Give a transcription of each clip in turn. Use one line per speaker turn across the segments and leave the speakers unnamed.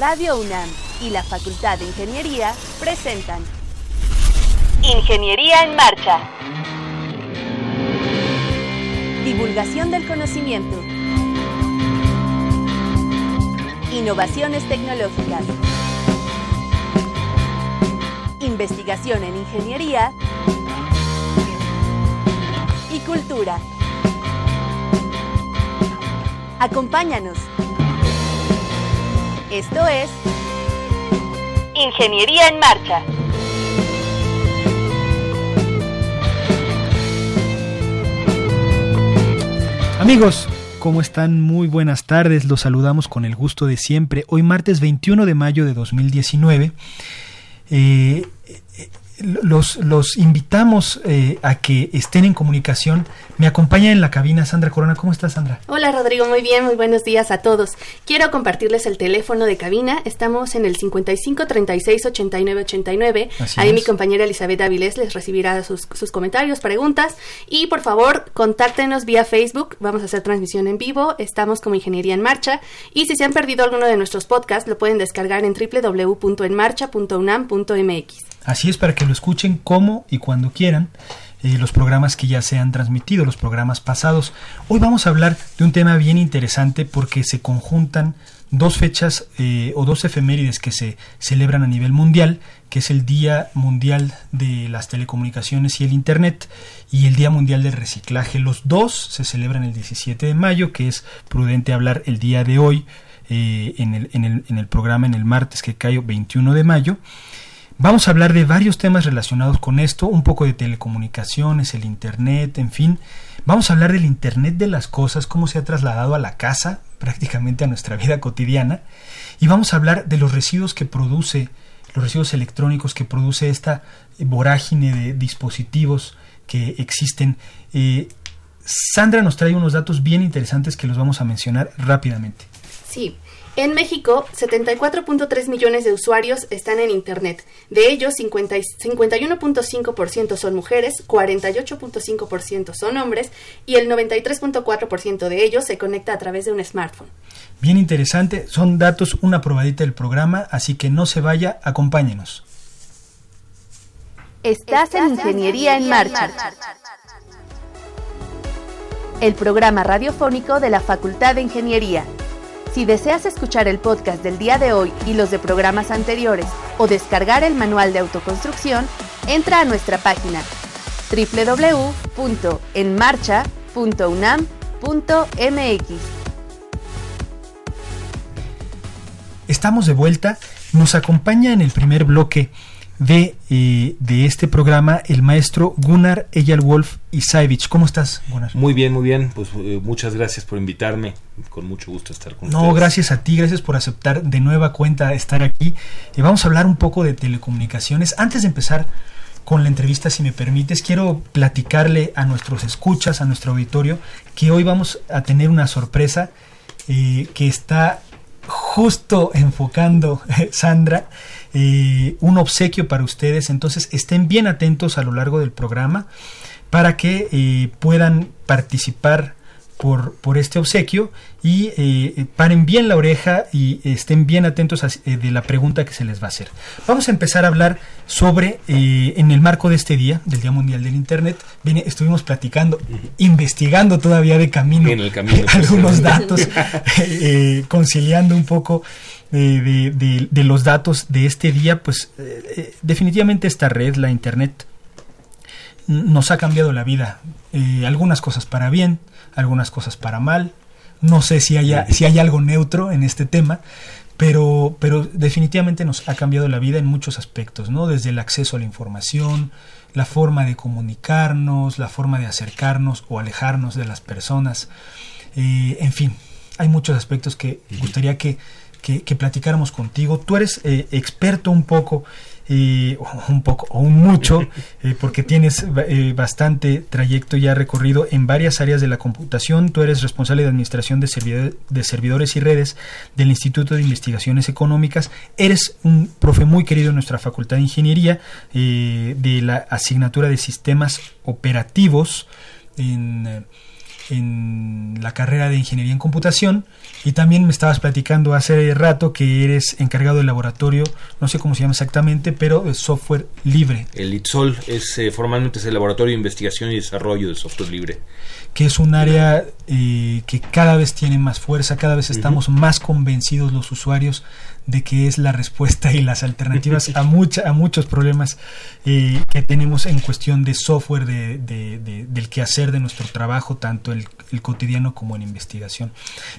Radio UNAM y la Facultad de Ingeniería presentan Ingeniería en Marcha. Divulgación del conocimiento. Innovaciones tecnológicas. Investigación en ingeniería y cultura. Acompáñanos. Esto es Ingeniería en Marcha.
Amigos, ¿cómo están? Muy buenas tardes, los saludamos con el gusto de siempre. Hoy martes 21 de mayo de 2019. Eh, los, los invitamos eh, a que estén en comunicación. Me acompaña en la cabina Sandra Corona. ¿Cómo estás, Sandra?
Hola, Rodrigo. Muy bien. Muy buenos días a todos. Quiero compartirles el teléfono de cabina. Estamos en el 55 36 89 89. Ahí mi compañera Elizabeth Avilés les recibirá sus, sus comentarios, preguntas. Y por favor, contáctenos vía Facebook. Vamos a hacer transmisión en vivo. Estamos como Ingeniería en Marcha. Y si se han perdido alguno de nuestros podcasts, lo pueden descargar en www.enmarcha.unam.mx.
Así es para que lo escuchen como y cuando quieran. Eh, los programas que ya se han transmitido, los programas pasados. Hoy vamos a hablar de un tema bien interesante porque se conjuntan dos fechas eh, o dos efemérides que se celebran a nivel mundial, que es el Día Mundial de las Telecomunicaciones y el Internet y el Día Mundial del Reciclaje. Los dos se celebran el 17 de mayo, que es prudente hablar el día de hoy eh, en, el, en, el, en el programa en el martes que cae 21 de mayo. Vamos a hablar de varios temas relacionados con esto, un poco de telecomunicaciones, el Internet, en fin. Vamos a hablar del Internet de las cosas, cómo se ha trasladado a la casa, prácticamente a nuestra vida cotidiana. Y vamos a hablar de los residuos que produce, los residuos electrónicos que produce esta vorágine de dispositivos que existen. Eh, Sandra nos trae unos datos bien interesantes que los vamos a mencionar rápidamente.
Sí, en México, 74.3 millones de usuarios están en Internet. De ellos, 51.5% son mujeres, 48.5% son hombres y el 93.4% de ellos se conecta a través de un smartphone.
Bien interesante, son datos, una probadita del programa, así que no se vaya, acompáñenos.
Estás en Ingeniería en Marcha. El programa radiofónico de la Facultad de Ingeniería. Si deseas escuchar el podcast del día de hoy y los de programas anteriores o descargar el manual de autoconstrucción, entra a nuestra página www.enmarcha.unam.mx.
Estamos de vuelta. Nos acompaña en el primer bloque de, eh, de este programa el maestro Gunnar Eyalwolf Isaevich. ¿Cómo estás, Gunnar?
Muy bien, muy bien. Pues eh, muchas gracias por invitarme. Con mucho gusto estar con
No, gracias a ti, gracias por aceptar de nueva cuenta estar aquí. y vamos a hablar un poco de telecomunicaciones. Antes de empezar con la entrevista, si me permites, quiero platicarle a nuestros escuchas, a nuestro auditorio, que hoy vamos a tener una sorpresa eh, que está justo enfocando Sandra eh, un obsequio para ustedes. Entonces estén bien atentos a lo largo del programa para que eh, puedan participar por, por, este obsequio y eh, paren bien la oreja y estén bien atentos de la pregunta que se les va a hacer. Vamos a empezar a hablar sobre, en el marco de este día, del Día Mundial del Internet, viene, estuvimos platicando, investigando todavía de camino, algunos datos, conciliando un poco de, de, los datos de este día, pues eh, eh, definitivamente esta red, la Internet, nos ha cambiado la vida. Eh, algunas cosas para bien, algunas cosas para mal. No sé si, haya, si hay algo neutro en este tema, pero, pero definitivamente nos ha cambiado la vida en muchos aspectos, ¿no? Desde el acceso a la información, la forma de comunicarnos, la forma de acercarnos o alejarnos de las personas. en fin, hay muchos aspectos que gustaría que que, platicáramos contigo. Tú eres eh, experto un poco, eh, un poco o un mucho, eh, porque tienes bastante trayecto ya recorrido en varias áreas de la computación. Tú eres responsable de administración de, de servidores y redes del Instituto de Investigaciones Económicas. Eres un profe muy querido en nuestra Facultad de Ingeniería de la asignatura de sistemas operativos en en la carrera de ingeniería en computación y también me estabas platicando hace rato que eres encargado del laboratorio, no sé cómo se llama exactamente, pero de software libre.
El ITSOL es eh, formalmente es el laboratorio de investigación y desarrollo de software libre
que es un área eh, que cada vez tiene más fuerza, cada vez estamos más convencidos los usuarios de que es la respuesta y las alternativas a, mucha, a muchos problemas eh, que tenemos en cuestión de software, de, de, del quehacer de nuestro trabajo, tanto el, el, cotidiano como en investigación.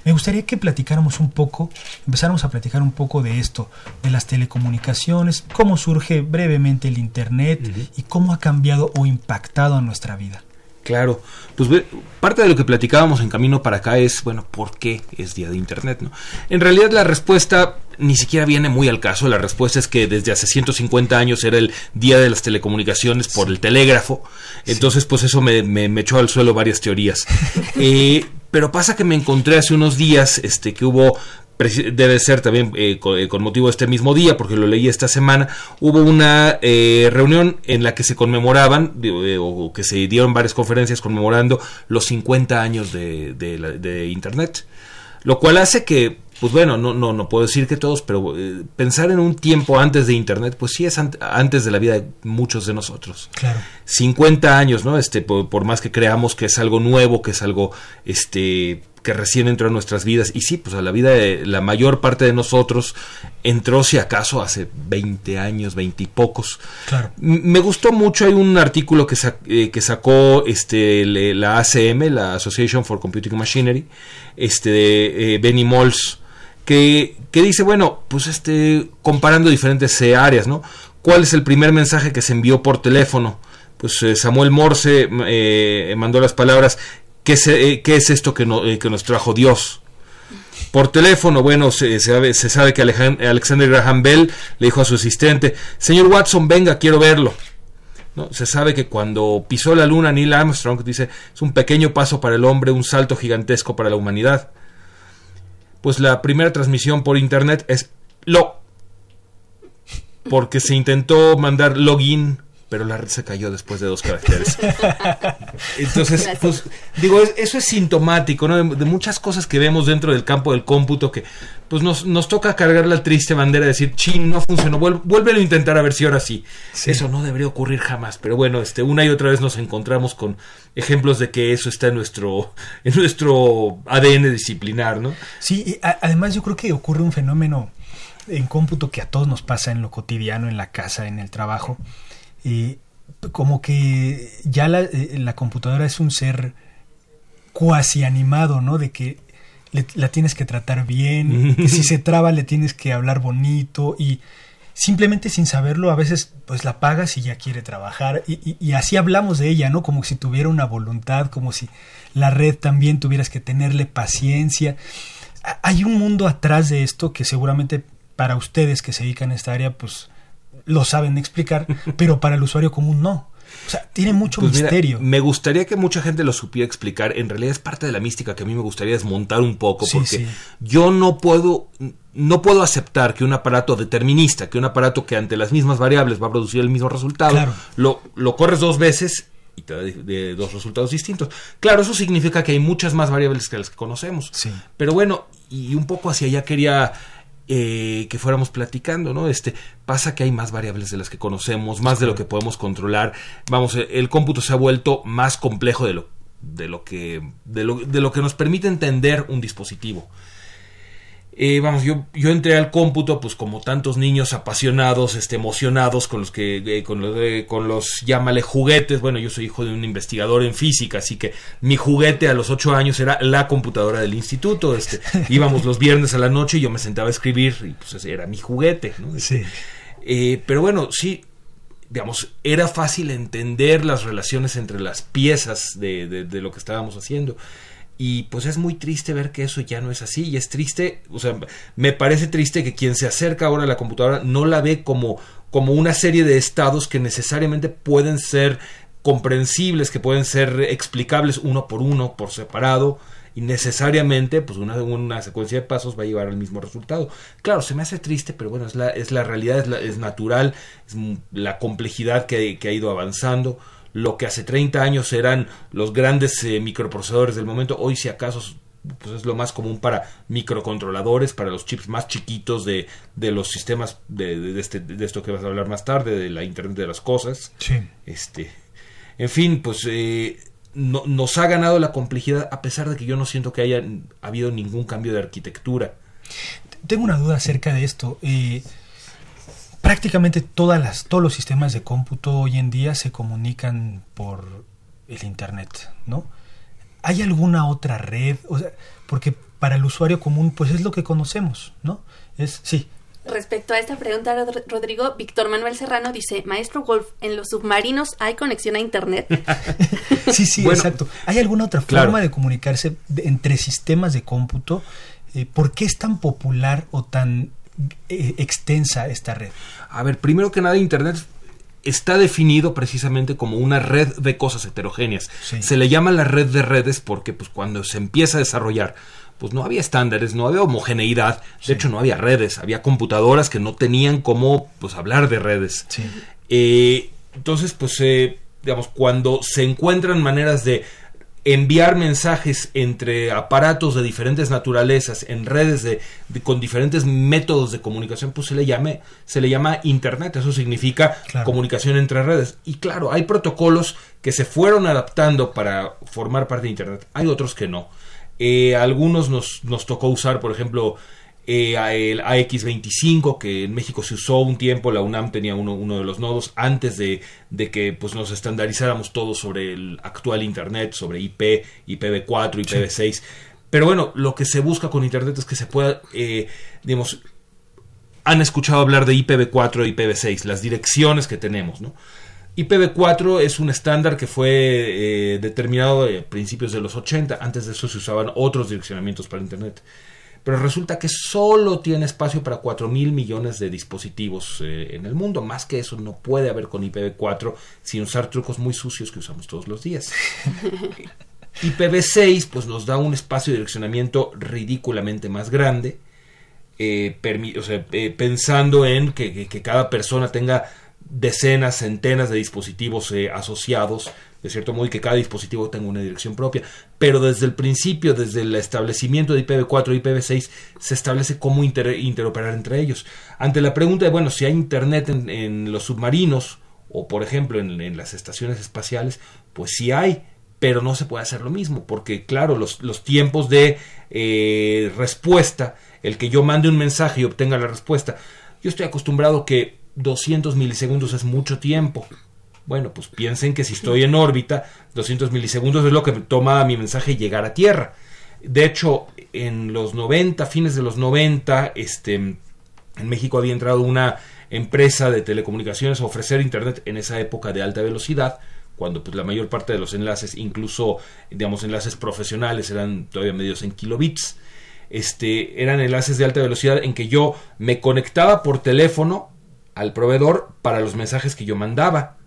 Me gustaría que platicáramos un poco, empezáramos a platicar un poco de esto, de las telecomunicaciones, cómo surge brevemente el Internet y cómo ha cambiado o impactado a nuestra vida.
Claro, pues parte de lo que platicábamos en camino para acá es, bueno, ¿por qué es día de Internet? ¿no? En realidad la respuesta ni siquiera viene muy al caso, la respuesta es que desde hace 150 años era el día de las telecomunicaciones por el telégrafo, entonces pues eso me, me, echó al suelo varias teorías. eh, pero pasa que me encontré hace unos días este, que hubo debe ser también eh, eh, con, motivo de este mismo día, porque lo leí esta semana, hubo una eh, reunión en la que se conmemoraban, o que se dieron varias conferencias conmemorando los 50 años de, de, Internet, lo cual hace que pues bueno, no, no, no puedo decir que todos, pero pensar en un tiempo antes de Internet, pues sí es antes de la vida de muchos de nosotros.
Claro.
50 años, ¿no? Este, por, por, más que creamos que es algo nuevo, que es algo, este, que recién entró en nuestras vidas. Y sí, pues a la vida de la mayor parte de nosotros entró, si acaso, hace 20 años, 20 y pocos.
Claro.
Me gustó mucho, hay un artículo que, eh, que sacó este, la ACM, la Association for Computing Machinery, este, de eh, Benny Mols, que, que, dice, bueno, pues este, comparando diferentes eh, áreas, ¿no? ¿Cuál es el primer mensaje que se envió por teléfono? Pues Samuel Morse mandó las palabras ¿Qué, eh, es esto que, eh, que, nos trajo Dios? Por teléfono, bueno, se, sabe, se sabe que Alexander Graham Bell le dijo a su asistente, señor Watson, venga, quiero verlo. ¿No? Se sabe que cuando pisó la luna Neil Armstrong dice, es un pequeño paso para el hombre, un salto gigantesco para la humanidad. Pues la primera transmisión por internet es lo. Porque se intentó mandar login pero la red se cayó después de dos caracteres. Entonces, pues, digo, eso es sintomático, ¿no? De, muchas cosas que vemos dentro del campo del cómputo que, pues, nos, nos toca cargar la triste bandera de decir, chin, no funcionó, vuélvelo a intentar a ver si ahora sí. Eso no debería ocurrir jamás, pero bueno, este, una y otra vez nos encontramos con ejemplos de que eso está en nuestro, en nuestro ADN disciplinar, ¿no?
Sí, además yo creo que ocurre un fenómeno en cómputo que a todos nos pasa en lo cotidiano, en la casa, en el trabajo y como que ya eh, la, computadora es un ser cuasi animado, ¿no? De que la tienes que tratar bien, que si se traba le tienes que hablar bonito y simplemente sin saberlo a veces pues la pagas y ya quiere trabajar y, y, así hablamos de ella, ¿no? Como si tuviera una voluntad, como si la red también tuvieras que tenerle paciencia. Hay un mundo atrás de esto que seguramente para ustedes que se dedican a esta área pues lo saben explicar, pero para el usuario común no. O sea, tiene mucho pues misterio.
me gustaría que mucha gente lo supiera explicar. En realidad es parte de la mística que a mí me gustaría desmontar un poco, porque yo no puedo, no puedo aceptar que un aparato determinista, que un aparato que ante las mismas variables va a producir el mismo resultado, lo, lo corres dos veces y te da de, dos resultados distintos. Claro, eso significa que hay muchas más variables que las que conocemos. Pero bueno, y un poco hacia allá quería eh, que fuéramos platicando, ¿no? Este, pasa que hay más variables de las que conocemos, más de lo que podemos controlar. Vamos, el cómputo se ha vuelto más complejo de lo, de lo que, de lo, de lo que nos permite entender un dispositivo. Eh, vamos, yo, yo entré al cómputo, pues como tantos niños apasionados, este, emocionados con los que, eh, con, los, con los, llámale juguetes. Bueno, yo soy hijo de un investigador en física, así que mi juguete a los ocho años era la computadora del instituto. Este, íbamos los viernes a la noche y yo me sentaba a escribir y pues era mi juguete, ¿no?
Sí.
Eh, pero bueno, sí, digamos, era fácil entender las relaciones entre las piezas de, de lo que estábamos haciendo. Y pues es muy triste ver que eso ya no es así. Y es triste, o sea, me parece triste que quien se acerca ahora a la computadora no la ve como, como una serie de estados que necesariamente pueden ser comprensibles, que pueden ser explicables uno por uno, por separado, y necesariamente, pues una, una secuencia de pasos va a llevar al mismo resultado. Claro, se me hace triste, pero bueno, es la, es la realidad, es, la, natural, es la complejidad que, que ha ido avanzando lo que hace 30 años eran los grandes eh, microprocesadores del momento, hoy si acaso pues es lo más común para microcontroladores, para los chips más chiquitos de, de los sistemas de, de, este, de, esto que vas a hablar más tarde, de la Internet de las Cosas.
Sí.
Este, en fin, pues eh, no, nos ha ganado la complejidad a pesar de que yo no siento que haya habido ningún cambio de arquitectura.
Tengo una duda acerca de esto. Eh, prácticamente todas las, todos los sistemas de cómputo hoy en día se comunican por el Internet, ¿no? ¿Hay alguna otra red? O sea, porque para el usuario común, pues es lo que conocemos, ¿no? Es, sí.
Respecto a esta pregunta, Rodrigo, Víctor Manuel Serrano dice, Maestro Wolf, ¿en los submarinos hay conexión a Internet?
sí, sí, exacto. ¿Hay alguna otra forma de comunicarse entre sistemas de cómputo? Eh, ¿Por qué es tan popular o tan extensa esta red?
A ver, primero que nada, Internet está definido precisamente como una red de cosas heterogéneas. Se le llama la red de redes porque pues cuando se empieza a desarrollar pues no había estándares, no había homogeneidad, de hecho no había redes, había computadoras que no tenían cómo pues hablar de redes. Eh, entonces pues eh, digamos cuando se encuentran maneras de enviar mensajes entre aparatos de diferentes naturalezas en redes de, con diferentes métodos de comunicación pues se le llame se le llama internet. Eso significa comunicación entre redes. Y claro hay protocolos que se fueron adaptando para formar parte de internet. Hay otros que no. Eh, algunos nos, nos tocó usar por ejemplo eh, el AX25 que en México se usó un tiempo, la UNAM tenía uno, uno de los nodos antes de, de, que pues, nos estandarizáramos todo sobre el actual Internet, sobre IP, IPv4, IPv6. Pero bueno, lo que se busca con Internet es que se pueda, eh, digamos, han escuchado hablar de IPv4 e IPv6, las direcciones que tenemos, ¿no? IPv4 es un estándar que fue eh, determinado a principios de los 80. Antes de eso se usaban otros direccionamientos para Internet pero resulta que solo tiene espacio para 4 mil millones de dispositivos eh, en el mundo. Más que eso no puede haber con IPv4 sin usar trucos muy sucios que usamos todos los días. IPv6 pues nos da un espacio de direccionamiento ridículamente más grande, eh, eh, pensando en que, cada persona tenga decenas, centenas de dispositivos asociados de cierto modo, y que cada dispositivo tenga una dirección propia. Pero desde el principio, desde el establecimiento de IPv4 y IPv6, se establece cómo interoperar entre ellos. Ante la pregunta de, bueno, si hay Internet en, los submarinos, o por ejemplo en, las estaciones espaciales, pues sí hay, pero no se puede hacer lo mismo, porque claro, los, los tiempos de eh, respuesta, el que yo mande un mensaje y obtenga la respuesta, yo estoy acostumbrado que 200 milisegundos es mucho tiempo. Bueno, pues piensen que si estoy en órbita, 200 milisegundos es lo que toma mi mensaje llegar a Tierra. De hecho, en los 90, fines de los 90, este, en México había entrado una empresa de telecomunicaciones a ofrecer Internet en esa época de alta velocidad, cuando pues, la mayor parte de los enlaces, incluso digamos enlaces profesionales, eran todavía medios en kilobits. Este, eran enlaces de alta velocidad en que yo me conectaba por teléfono al proveedor para los mensajes que yo mandaba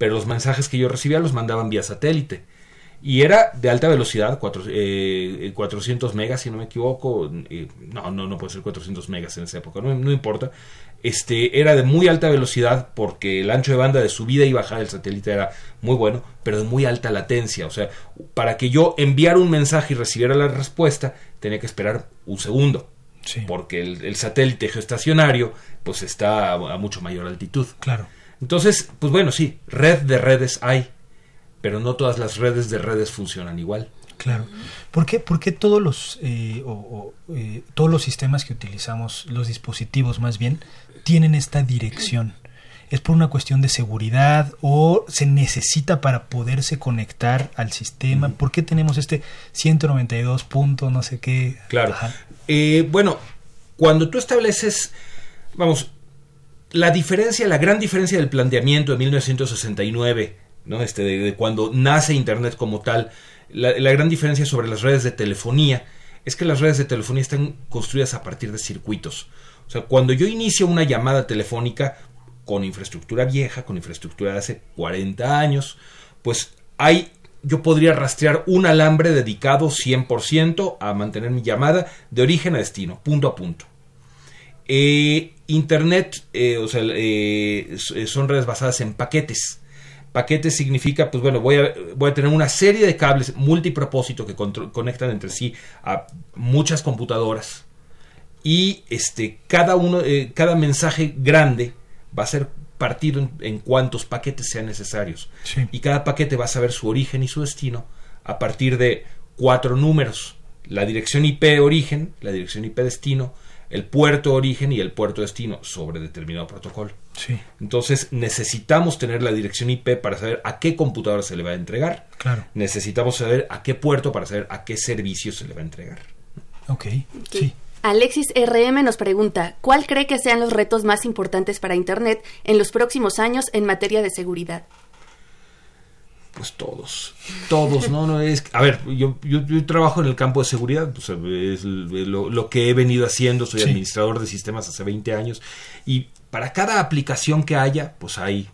pero los mensajes que yo recibía los mandaban vía satélite. Y era de alta velocidad, 400 eh, megas, si no me equivoco. no, no, no puede ser 400 megas en esa época, no, no, importa. Este, era de muy alta velocidad porque el ancho de banda de subida y bajada del satélite era muy bueno, pero de muy alta latencia. O sea, para que yo enviara un mensaje y recibiera la respuesta, tenía que esperar un segundo. Porque el, el, satélite geoestacionario pues está a mucho mayor altitud.
Claro.
Entonces, pues bueno, sí, red de redes hay, pero no todas las redes de redes funcionan igual.
Claro. ¿Por qué, por qué todos, los, eh, o, eh, todos los sistemas que utilizamos, los dispositivos más bien, tienen esta dirección? ¿Es por una cuestión de seguridad o se necesita para poderse conectar al sistema? ¿Por qué tenemos este 192 punto no sé qué?
Claro. Eh, bueno, cuando tú estableces, vamos, la diferencia, la gran diferencia del planteamiento de 1969, ¿no? este, de, cuando nace Internet como tal, la, gran diferencia sobre las redes de telefonía es que las redes de telefonía están construidas a partir de circuitos. O sea, cuando yo inicio una llamada telefónica con infraestructura vieja, con infraestructura de hace 40 años, pues hay yo podría rastrear un alambre dedicado 100% a mantener mi llamada de origen a destino, punto a punto. Eh, Internet, eh, o sea, eh, son redes basadas en paquetes. Paquete significa, pues bueno, voy a, voy a tener una serie de cables multipropósito que conectan entre sí a muchas computadoras. Y este, cada, uno, cada mensaje grande va a ser partido en, cuantos paquetes sean necesarios. Y cada paquete va a saber su origen y su destino a partir de cuatro números. La dirección IP origen, la dirección IP destino, el puerto origen y el puerto destino sobre determinado protocolo.
Sí.
Entonces necesitamos tener la dirección IP para saber a qué computadora se le va a entregar.
Claro.
Necesitamos saber a qué puerto para saber a qué servicio se le va a entregar.
Ok, sí.
Alexis RM nos pregunta, ¿cuál cree que sean los retos más importantes para Internet en los próximos años en materia de seguridad?
Pues todos, todos, ¿no? no es, a ver, yo, yo, trabajo en el campo de seguridad, pues, es lo, que he venido haciendo, soy administrador de sistemas hace 20 años y para cada aplicación que haya, pues hay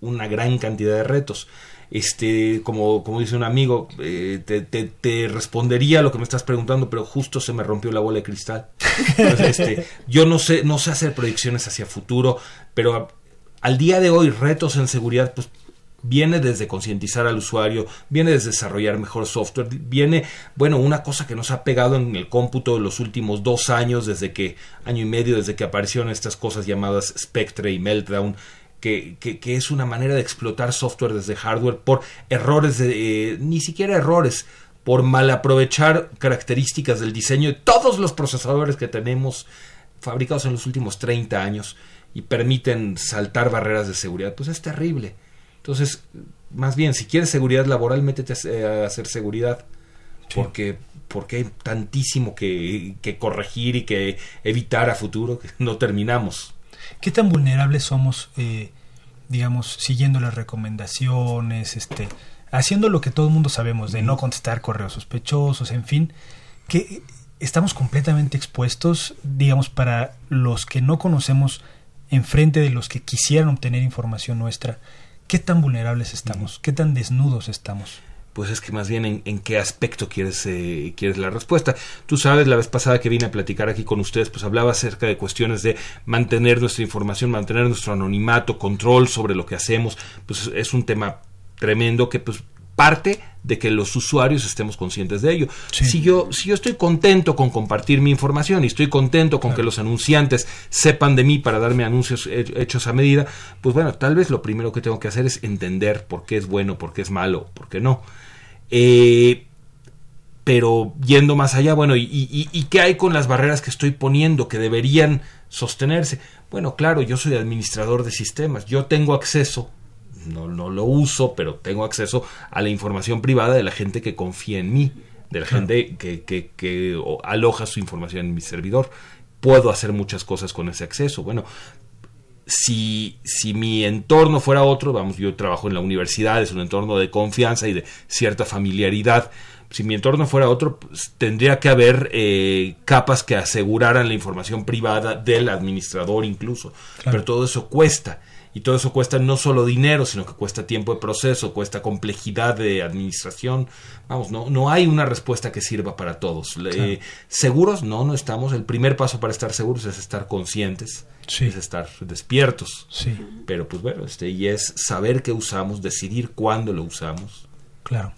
una gran cantidad de retos este, como, como dice un amigo, eh, te, te, respondería lo que me estás preguntando, pero justo se me rompió la bola de cristal. este, yo no sé, no sé hacer proyecciones hacia futuro, pero al día de hoy retos en seguridad, pues viene desde concientizar al usuario, viene desde desarrollar mejor software, viene, bueno, una cosa que nos ha pegado en el cómputo los últimos dos años, desde que, año y medio, desde que aparecieron estas cosas llamadas Spectre y Meltdown, que, que, es una manera de explotar software desde hardware por errores de, eh, ni siquiera errores, por malaprovechar características del diseño de todos los procesadores que tenemos fabricados en los últimos 30 años y permiten saltar barreras de seguridad, pues es terrible. Entonces, más bien, si quieres seguridad laboral, métete a hacer seguridad. Porque, porque hay tantísimo que, que corregir y que evitar a futuro que no terminamos.
¿Qué tan vulnerables somos, eh, digamos, siguiendo las recomendaciones, este, haciendo lo que todo el mundo sabemos, de no contestar correos sospechosos, en fin, que estamos completamente expuestos, digamos, para los que no conocemos enfrente de los que quisieran obtener información nuestra, ¿qué tan vulnerables estamos? ¿Qué tan desnudos estamos?
pues es que más bien en, qué aspecto quieres, eh, quieres la respuesta. Tú sabes, la vez pasada que vine a platicar aquí con ustedes, pues hablaba acerca de cuestiones de mantener nuestra información, mantener nuestro anonimato, control sobre lo que hacemos, pues es un tema tremendo que pues parte de que los usuarios estemos conscientes de ello. Si, yo, si yo estoy contento con compartir mi información y estoy contento con que los anunciantes sepan de mí para darme anuncios hechos a medida, pues bueno, tal vez lo primero que tengo que hacer es entender por qué es bueno, por qué es malo, por qué no. Eh, pero yendo más allá, bueno, y, y, qué hay con las barreras que estoy poniendo que deberían sostenerse? Bueno, claro, yo soy administrador de sistemas, yo tengo acceso, no, no lo uso, pero tengo acceso a la información privada de la gente que confía en mí, de la gente que, que, que aloja su información en mi servidor. Puedo hacer muchas cosas con ese acceso. Bueno, si, si mi entorno fuera otro, vamos, yo trabajo en la universidad, es un entorno de confianza y de cierta familiaridad. Si mi entorno fuera otro, pues, tendría que haber eh, capas que aseguraran la información privada del administrador incluso. Pero todo eso cuesta. Y todo eso cuesta no solo dinero, sino que cuesta tiempo de proceso, cuesta complejidad de administración. Vamos, no, no hay una respuesta que sirva para todos. seguros, no, no estamos. El primer paso para estar seguros es estar conscientes es estar despiertos.
Sí.
Pero pues bueno, este, y es saber qué usamos, decidir cuándo lo usamos.
Claro.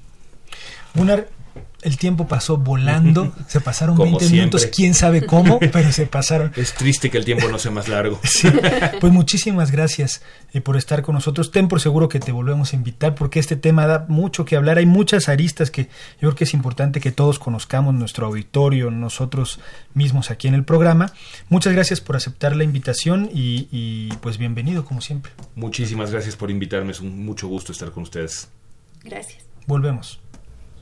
Una, el tiempo pasó volando, se pasaron 20 minutos, quién sabe cómo, pero se pasaron.
Es triste que el tiempo no sea más largo.
Pues muchísimas gracias eh, por estar con nosotros. Ten por seguro que te volvemos a invitar porque este tema da mucho que hablar. Hay muchas aristas que yo creo que es importante que todos conozcamos, nuestro auditorio, nosotros mismos aquí en el programa. Muchas gracias por aceptar la invitación y, y pues bienvenido como siempre.
Muchísimas gracias por invitarme, es un mucho gusto estar con ustedes.
Gracias.
Volvemos.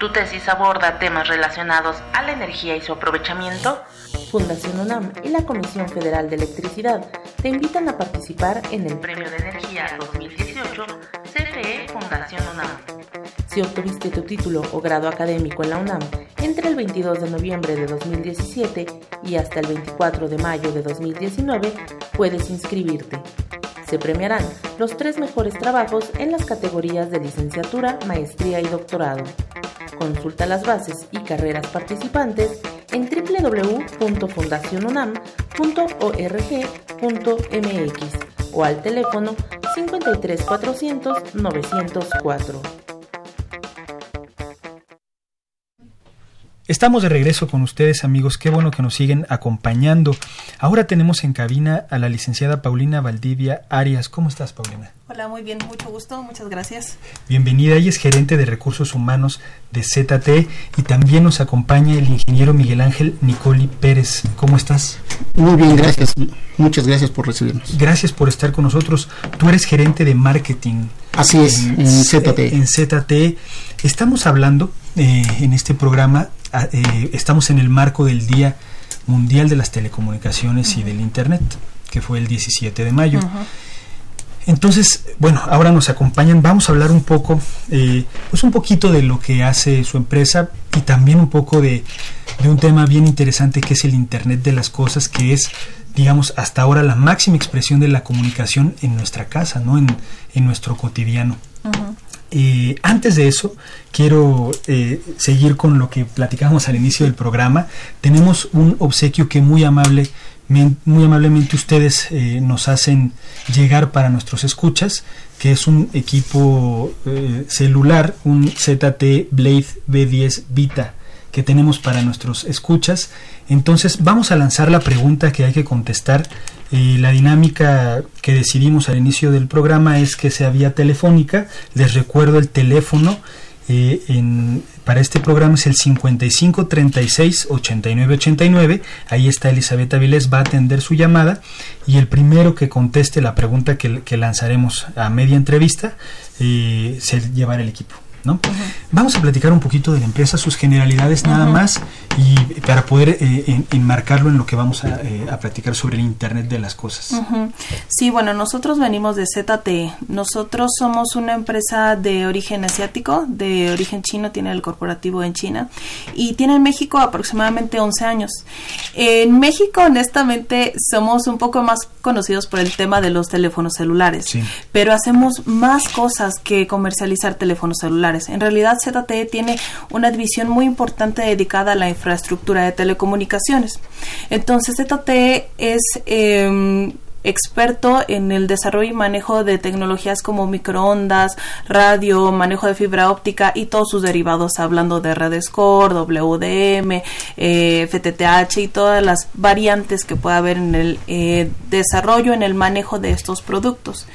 ¿Tu tesis aborda temas relacionados a la energía y su aprovechamiento? Fundación UNAM y la Comisión Federal de Electricidad te invitan a participar en el Premio de Energía 2018 Fundación UNAM. Si obtuviste tu título o grado académico en la UNAM entre el 22 de noviembre de 2017 y hasta el 24 de mayo de 2019, puedes inscribirte. Se premiarán los tres mejores trabajos en las categorías de licenciatura, maestría y doctorado. Consulta las bases y carreras participantes en www.fundacionunam.org.mx o al teléfono 53 400 904.
Estamos de regreso con ustedes amigos, qué bueno que nos siguen acompañando. Ahora tenemos en cabina a la licenciada Paulina Valdivia Arias. ¿Cómo estás Paulina?
Hola, muy bien, mucho gusto, muchas gracias.
Bienvenida, ella es gerente de recursos humanos de ZT y también nos acompaña el ingeniero Miguel Ángel Nicoli Pérez. ¿Cómo estás?
Muy bien, gracias. Muchas gracias por recibirnos.
Gracias por estar con nosotros. Tú eres gerente de marketing.
Así es, en, ZT.
En ZT. Estamos hablando eh, en este programa, ah, eh, estamos en el marco del Día Mundial de las Telecomunicaciones y del Internet, que fue el 17 de mayo. Entonces, bueno, ahora nos acompañan, vamos a hablar un poco, eh, pues un poquito de lo que hace su empresa y también un poco de, un tema bien interesante que es el Internet de las Cosas, que es, digamos, hasta ahora la máxima expresión de la comunicación en nuestra casa, ¿no? En, nuestro cotidiano. Eh, antes de eso, quiero eh, seguir con lo que platicamos al inicio del programa. Tenemos un obsequio que muy amable muy amablemente ustedes eh, nos hacen llegar para nuestros escuchas, que es un equipo celular, un ZT Blade B10 Vita que tenemos para nuestros escuchas. Entonces vamos a lanzar la pregunta que hay que contestar. Eh, la dinámica que decidimos al inicio del programa es que sea vía telefónica. Les recuerdo el teléfono en, para este programa es el 55 36 89 89. Ahí está Elizabeth Avilés, va a atender su llamada y el primero que conteste la pregunta que, que lanzaremos a media entrevista eh, se llevará el equipo. ¿No? Vamos a platicar un poquito de la empresa, sus generalidades nada más, y para poder eh, enmarcarlo en lo que vamos eh, a, platicar sobre el Internet de las Cosas.
Sí, bueno, nosotros venimos de ZTE. Nosotros somos una empresa de origen asiático, de origen chino, tiene el corporativo en China, y tiene en México aproximadamente 11 años. En México, honestamente, somos un poco más conocidos por el tema de los teléfonos celulares, pero hacemos más cosas que comercializar teléfonos celulares en realidad, ZTE tiene una división muy importante dedicada a la infraestructura de telecomunicaciones. Entonces, ZTE es... Em, experto en el desarrollo y manejo de tecnologías como microondas, radio, manejo de fibra óptica y todos sus derivados, hablando de redes core, WDM, eh, FTTH y todas las variantes que pueda haber en el eh, desarrollo, en el manejo de estos productos.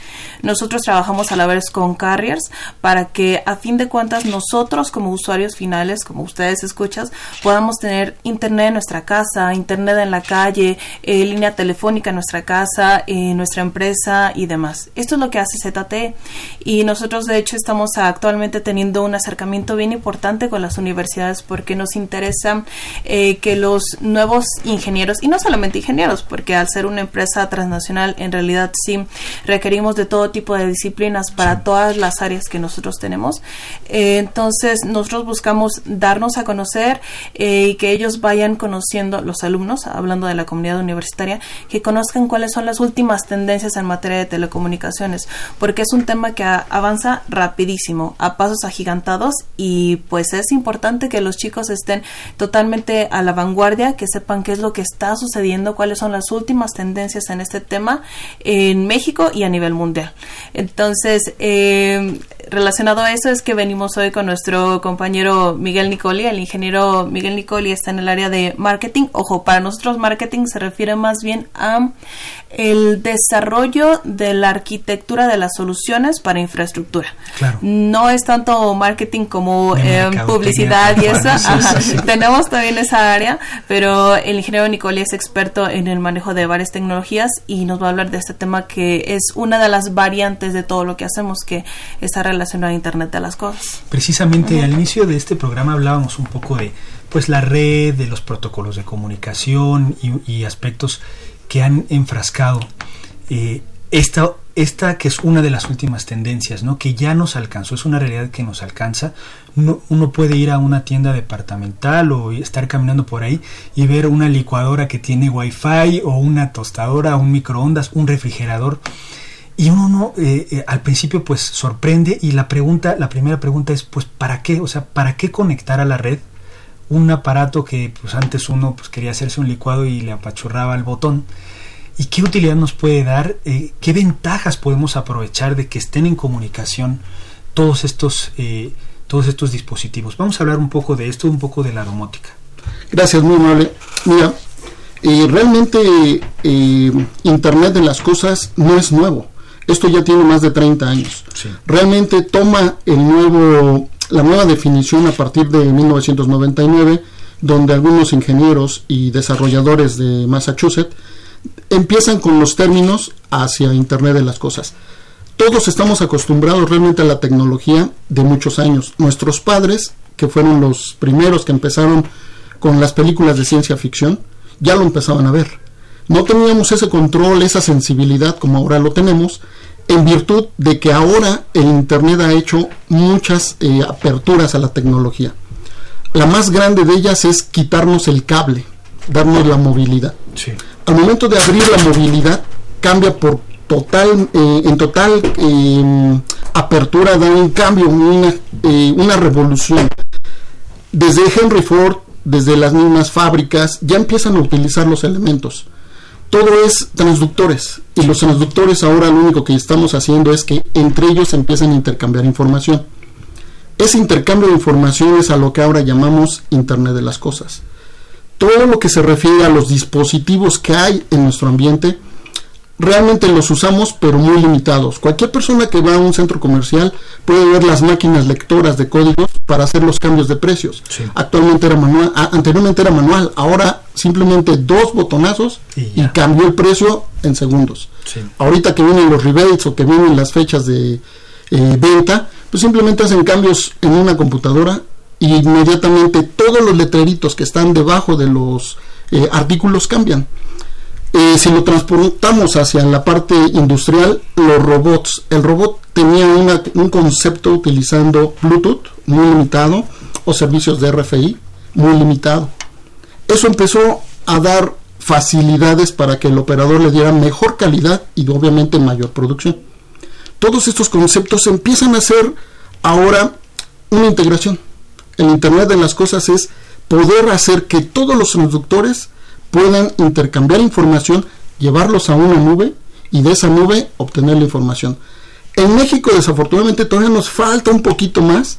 Nosotros trabajamos a la vez con carriers para que a fin de cuentas nosotros como usuarios finales, como ustedes escuchas, podamos tener internet en nuestra casa, internet en la calle, eh, línea telefónica en nuestra casa, en eh, nuestra empresa y demás. Esto es lo que hace ZT y nosotros de hecho estamos actualmente teniendo un acercamiento bien importante con las universidades porque nos interesa eh, que los nuevos ingenieros, y no solamente ingenieros, porque al ser una empresa transnacional en realidad sí requerimos de todo tipo de disciplinas para todas las áreas que nosotros tenemos. Eh, entonces, nosotros buscamos darnos a conocer eh, y que ellos vayan conociendo, los alumnos, hablando de la comunidad universitaria, que conozcan cuáles son las últimas tendencias en materia de telecomunicaciones, porque es un tema que avanza rapidísimo, a pasos agigantados y pues es importante que los chicos estén totalmente a la vanguardia, que sepan qué es lo que está sucediendo, cuáles son las últimas tendencias en este tema en México y a nivel mundial. Entonces, eh, relacionado a eso es que venimos hoy con nuestro compañero Miguel Nicoli. El ingeniero Miguel Nicoli está en el área de marketing. Ojo, para nosotros marketing se refiere más bien a el desarrollo de la arquitectura de las soluciones para infraestructura. No es tanto marketing como eh, publicidad y eso. Tenemos también esa área, pero el ingeniero Nicoli es experto en el manejo de varias tecnologías y nos va a hablar de este tema que es una de las variantes de todo lo que hacemos que está relacionado a Internet de las cosas.
Precisamente al inicio de este programa hablábamos un poco de pues la red, de los protocolos de comunicación y, aspectos que han enfrascado eh, esta esta que es una de las últimas tendencias, ¿no? Que ya nos alcanzó, es una realidad que nos alcanza. uno puede ir a una tienda departamental o estar caminando por ahí y ver una licuadora que tiene wifi o una tostadora, un microondas, un refrigerador. Y uno eh, eh, al principio pues sorprende y la pregunta, la primera pregunta es pues ¿para qué? O sea, ¿para qué conectar a la red un aparato que pues antes uno pues quería hacerse un licuado y le apachurraba el botón? ¿Y qué utilidad nos puede dar? Eh, ¿Qué ventajas podemos aprovechar de que estén en comunicación todos estos, eh, todos estos dispositivos? Vamos a hablar un poco de esto, un poco de la domótica.
Gracias, muy amable. Mira, realmente Internet de las Cosas no es nuevo. Esto ya tiene más de 30 años. Realmente toma el nuevo, la nueva definición a partir de 1999, donde algunos ingenieros y desarrolladores de Massachusetts empiezan con los términos hacia Internet de las Cosas. Todos estamos acostumbrados realmente a la tecnología de muchos años. Nuestros padres, que fueron los primeros que empezaron con las películas de ciencia ficción, ya lo empezaban a ver. No teníamos ese control, esa sensibilidad como ahora lo tenemos, en virtud de que ahora el Internet ha hecho muchas eh, aperturas a la tecnología. La más grande de ellas es quitarnos el cable, darnos la movilidad. Sí al momento de abrir la movilidad cambia por total eh, en total em, apertura da un cambio una, eh, una revolución desde Henry Ford desde las mismas fábricas ya empiezan a utilizar los elementos todo es transductores. Y los transductores ahora lo único que estamos haciendo es que entre ellos empiezan a intercambiar información. Ese intercambio de información es a lo que ahora llamamos Internet de las Cosas. Todo lo que se refiere a los dispositivos que hay en nuestro ambiente, realmente los usamos pero muy limitados. Cualquier persona que va a un centro comercial puede ver las máquinas lectoras de códigos para hacer los cambios de precios. Actualmente era manual, anteriormente era manual, ahora simplemente dos botonazos y, cambió el precio en segundos. Ahorita que vienen los rebates o que vienen las fechas de eh, venta, pues simplemente hacen cambios en una computadora inmediatamente todos los letreritos que están debajo de los eh, artículos cambian. Eh, si lo transportamos hacia la parte industrial, los robots, el robot tenía un concepto utilizando Bluetooth muy limitado o servicios de RFI muy limitado. Eso empezó a dar facilidades para que el operador le diera mejor calidad y obviamente mayor producción. Todos estos conceptos empiezan a ser ahora una integración el Internet de las Cosas es poder hacer que todos los transductores puedan intercambiar información, llevarlos a una nube y de esa nube obtener la información. En México desafortunadamente todavía nos falta un poquito más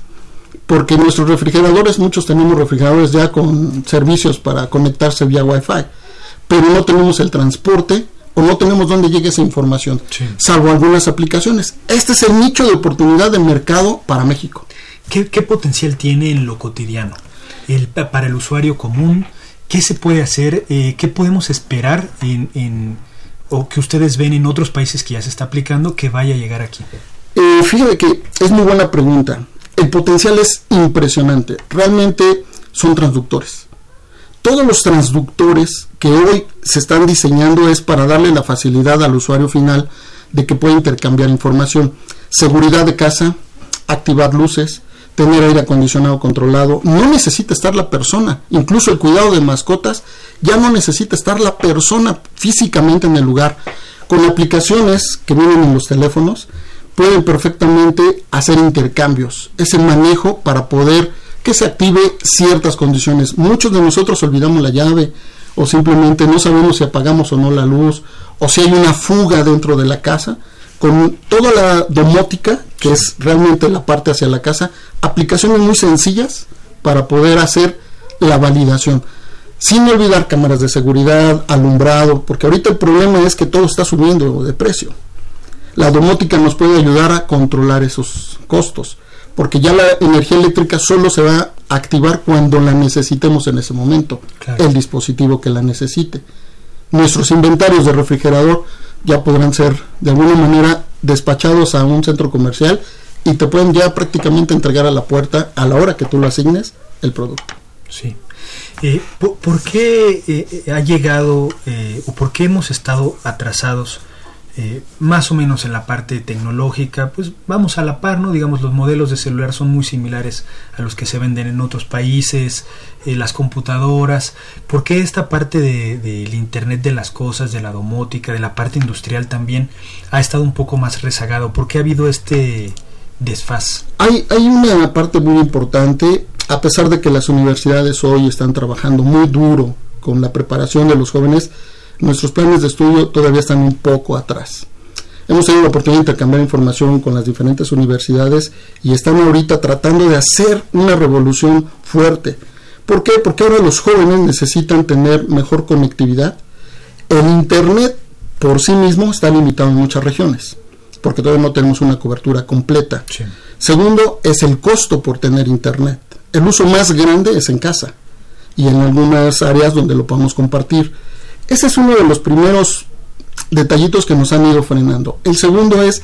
porque nuestros refrigeradores, muchos tenemos refrigeradores ya con servicios para conectarse vía Wi-Fi, pero no tenemos el transporte o no tenemos dónde llegue esa información, salvo algunas aplicaciones. Este es el nicho de oportunidad de mercado para México.
¿Qué, potencial tiene en lo cotidiano? El, para el usuario común, ¿qué se puede hacer? Eh, ¿Qué podemos esperar en, o que ustedes ven en otros países que ya se está aplicando que vaya a llegar aquí?
Eh, fíjate que es muy buena pregunta. El potencial es impresionante. Realmente son transductores. Todos los transductores que hoy se están diseñando es para darle la facilidad al usuario final de que pueda intercambiar información. Seguridad de casa, activar luces, tener aire acondicionado controlado, no necesita estar la persona, incluso el cuidado de mascotas, ya no necesita estar la persona físicamente en el lugar. Con aplicaciones que vienen en los teléfonos, pueden perfectamente hacer intercambios, ese manejo para poder que se active ciertas condiciones. Muchos de nosotros olvidamos la llave o simplemente no sabemos si apagamos o no la luz o si hay una fuga dentro de la casa con toda la domótica, que es realmente la parte hacia la casa, aplicaciones muy sencillas para poder hacer la validación. Sin olvidar cámaras de seguridad, alumbrado, porque ahorita el problema es que todo está subiendo de precio. La domótica nos puede ayudar a controlar esos costos, porque ya la energía eléctrica solo se va a activar cuando la necesitemos en ese momento, el dispositivo que la necesite. Nuestros inventarios de refrigerador ya podrán ser de alguna manera despachados a un centro comercial y te pueden ya prácticamente entregar a la puerta a la hora que tú lo asignes el producto.
Sí. Eh, ¿por, qué eh, ha llegado eh, o por qué hemos estado atrasados eh, más o menos en la parte tecnológica, pues vamos a la par, ¿no? Digamos, los modelos de celular son muy similares a los que se venden en otros países, eh, las computadoras. ¿Por qué esta parte del de, Internet de las cosas, de la domótica, de la parte industrial también ha estado un poco más rezagado? ¿Por qué ha habido este desfaz?
Hay, hay una parte muy importante, a pesar de que las universidades hoy están trabajando muy duro con la preparación de los jóvenes, nuestros planes de estudio todavía están un poco atrás. Hemos tenido la oportunidad de intercambiar información con las diferentes universidades y están ahorita tratando de hacer una revolución fuerte. ¿Por qué? Porque ahora los jóvenes necesitan tener mejor conectividad. El Internet por sí mismo está limitado en muchas regiones, porque todavía no tenemos una cobertura completa. Segundo, es el costo por tener Internet. El uso más grande es en casa y en algunas áreas donde lo podemos compartir. Ese es uno de los primeros detallitos que nos han ido frenando. El segundo es,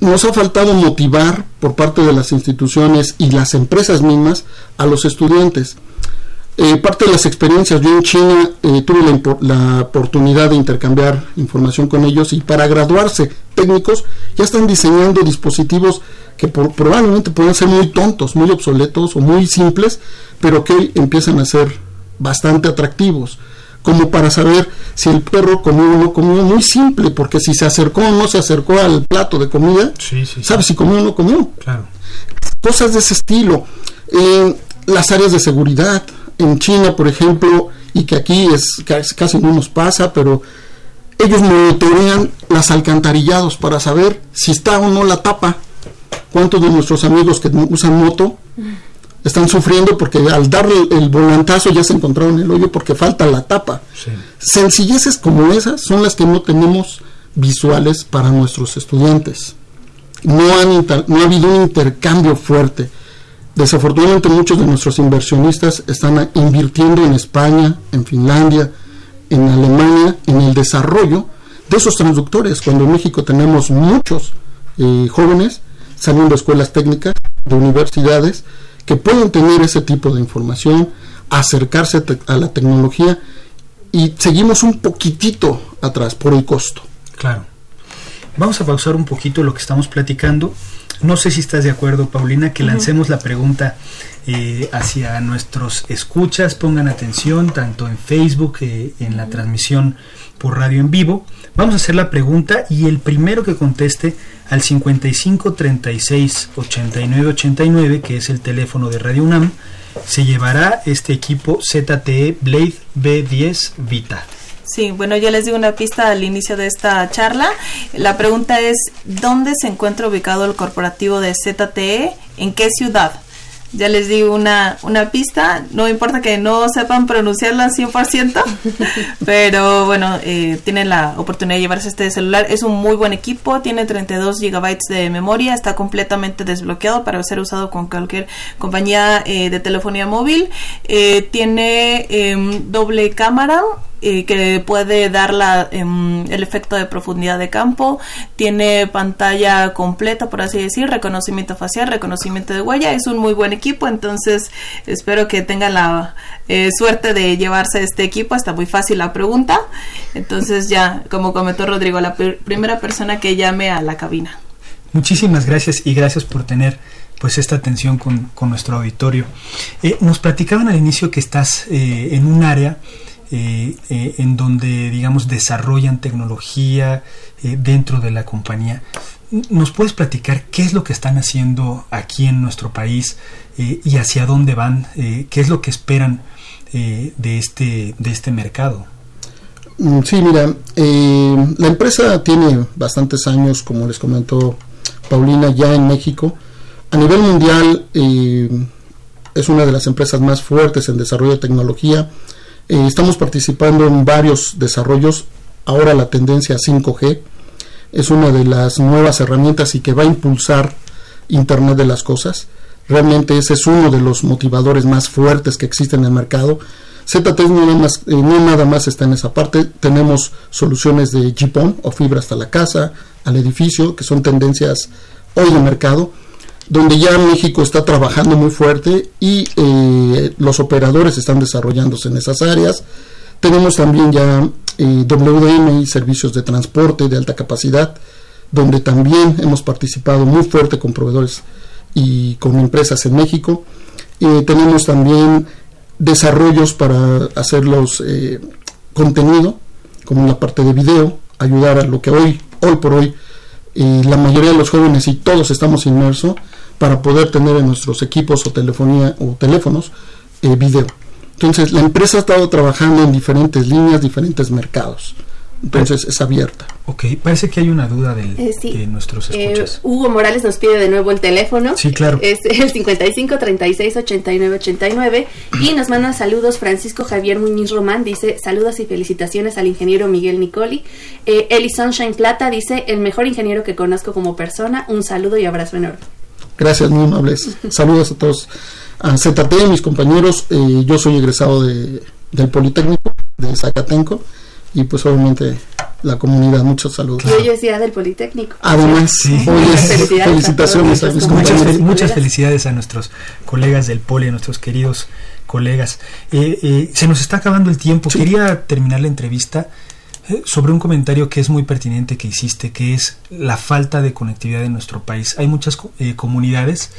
nos ha faltado motivar por parte de las instituciones y las empresas mismas a los estudiantes. Eh, parte de las experiencias, yo en China eh, tuve la, oportunidad de intercambiar información con ellos y para graduarse técnicos ya están diseñando dispositivos que probablemente pueden ser muy tontos, muy obsoletos o muy simples, pero que empiezan a ser bastante atractivos como para saber si el perro comió o no comió, muy simple, porque si se acercó o no se acercó al plato de comida, sabe si comió o no comió. Cosas de ese estilo. Eh, las áreas de seguridad, en China, por ejemplo, y que aquí es casi no nos pasa, pero ellos monitorean las alcantarillados para saber si está o no la tapa. ¿Cuántos de nuestros amigos que usan moto están sufriendo porque al darle el volantazo ya se encontraron el hoyo porque falta la tapa. Sencilleces como esas son las que no tenemos visuales para nuestros estudiantes. No, han no ha habido un intercambio fuerte. Desafortunadamente muchos de nuestros inversionistas están invirtiendo en España, en Finlandia, en Alemania, en el desarrollo de esos transductores, cuando en México tenemos muchos eh, jóvenes saliendo de escuelas técnicas, de universidades, que pueden tener ese tipo de información, acercarse a la tecnología y seguimos un poquitito atrás por el costo.
Claro. Vamos a pausar un poquito lo que estamos platicando. No sé si estás de acuerdo, Paulina, que lancemos la pregunta eh, hacia nuestros escuchas. Pongan atención tanto en Facebook, eh, en la transmisión por radio en vivo. Vamos a hacer la pregunta y el primero que conteste al 55 36 89 89, que es el teléfono de Radio UNAM, se llevará este equipo ZTE Blade B10 Vita.
Sí, bueno, ya les di una pista al inicio de esta charla. La pregunta es, ¿dónde se encuentra ubicado el corporativo de ZTE? ¿En qué ciudad? Ya les di una, una pista, no importa que no sepan pronunciarla 100%, pero bueno, eh, tienen la oportunidad de llevarse este celular, es un muy buen equipo, tiene 32 gigabytes de memoria, está completamente desbloqueado para ser usado con cualquier compañía eh, de telefonía móvil, eh, tiene em, doble cámara, que puede dar la, em, el efecto de profundidad de campo, tiene pantalla completa, por así decir, reconocimiento facial, reconocimiento de huella, es un muy buen equipo, entonces espero que tengan la eh, suerte de llevarse este equipo, está muy fácil la pregunta, entonces ya, como comentó Rodrigo, la primera persona que llame a la cabina.
Muchísimas gracias y gracias por tener pues esta atención con, nuestro auditorio. Eh, nos platicaban al inicio que estás eh, en un área eh, eh, en donde, digamos, desarrollan tecnología eh, dentro de la compañía. ¿Nos puedes platicar qué es lo que están haciendo aquí en nuestro país y hacia dónde van? ¿Qué es lo que esperan de, este, de este mercado?
Mm, sí, mira, la empresa tiene bastantes años, como les comentó Paulina, ya en México. A nivel mundial es una de las empresas más fuertes en desarrollo de tecnología eh, estamos participando en varios desarrollos. Ahora la tendencia 5G es una de las nuevas herramientas y que va a impulsar Internet de las Cosas. Realmente ese es uno de los motivadores más fuertes que existen en el mercado. ZT no nada más, eh, no nada más está en esa parte. Tenemos soluciones de GPON o fibra hasta la casa, al edificio, que son tendencias hoy de mercado donde ya México está trabajando muy fuerte y eh, los operadores están desarrollándose en esas áreas. Tenemos también ya eh, WDM y servicios de transporte de alta capacidad, donde también hemos participado muy fuerte con proveedores y con empresas en México. Eh, tenemos también desarrollos para hacer los eh, contenido, como la parte de video, ayudar a lo que hoy, hoy por hoy, la mayoría de los jóvenes y todos estamos inmersos para poder tener en nuestros equipos o telefonía o teléfonos video. Entonces, la empresa ha estado trabajando en diferentes líneas, diferentes mercados. Entonces es abierta.
Ok, parece que hay una duda del, eh, de nuestros eh, escuchas.
Hugo Morales nos pide de nuevo el teléfono.
Sí, claro.
Es el 55 36 89 89 y nos manda saludos Francisco Javier Muñiz Román, dice saludos y felicitaciones al ingeniero Miguel Nicoli. Eh, Eli Sunshine Plata dice el mejor ingeniero que conozco como persona, un saludo y abrazo enorme.
Gracias, muy amables. Saludos a todos a ZT, mis compañeros. Eh, yo soy egresado de, del Politécnico de Zacatenco y pues obviamente la comunidad, muchos saludos.
Y hoy es día del Politécnico.
Además, felicitaciones a, mis
muchas, muchas, felicidades a nuestros colegas del Poli, a nuestros queridos colegas. Eh, eh, se nos está acabando el tiempo. Quería terminar la entrevista sobre un comentario que es muy pertinente que hiciste, que es la falta de conectividad en nuestro país. Hay muchas comunidades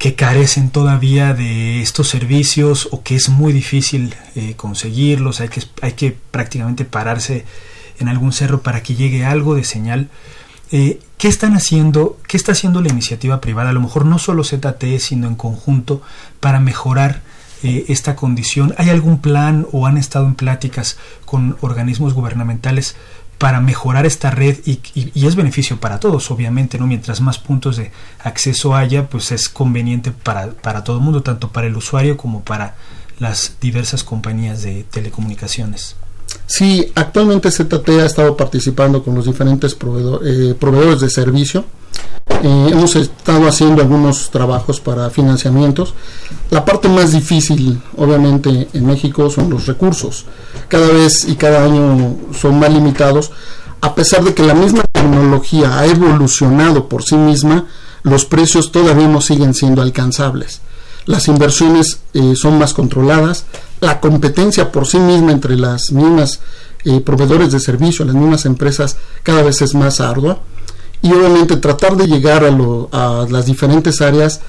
que carecen todavía de estos servicios o que es muy difícil eh, conseguirlos, hay que, hay que prácticamente pararse en algún cerro para que llegue algo de señal. Eh, ¿Qué están haciendo? ¿Qué está haciendo la iniciativa privada? A lo mejor no solo ZTE, sino en conjunto para mejorar eh, esta condición. ¿Hay algún plan o han estado en pláticas con organismos gubernamentales para mejorar esta red y, es beneficio para todos, obviamente, ¿no? Mientras más puntos de acceso haya, pues es conveniente para, para todo el mundo, tanto para el usuario como para las diversas compañías de telecomunicaciones.
Sí, actualmente ZT ha estado participando con los diferentes eh, proveedores de servicio. Eh, hemos estado haciendo algunos trabajos para financiamientos. La parte más difícil, obviamente, en México son los recursos cada vez y cada año son más limitados, a pesar de que la misma tecnología ha evolucionado por sí misma, los precios todavía no siguen siendo alcanzables. Las inversiones eh, son más controladas, la competencia por sí misma entre las mismas eh, proveedores de servicio, las mismas empresas, cada vez es más ardua. Y obviamente tratar de llegar a, las diferentes áreas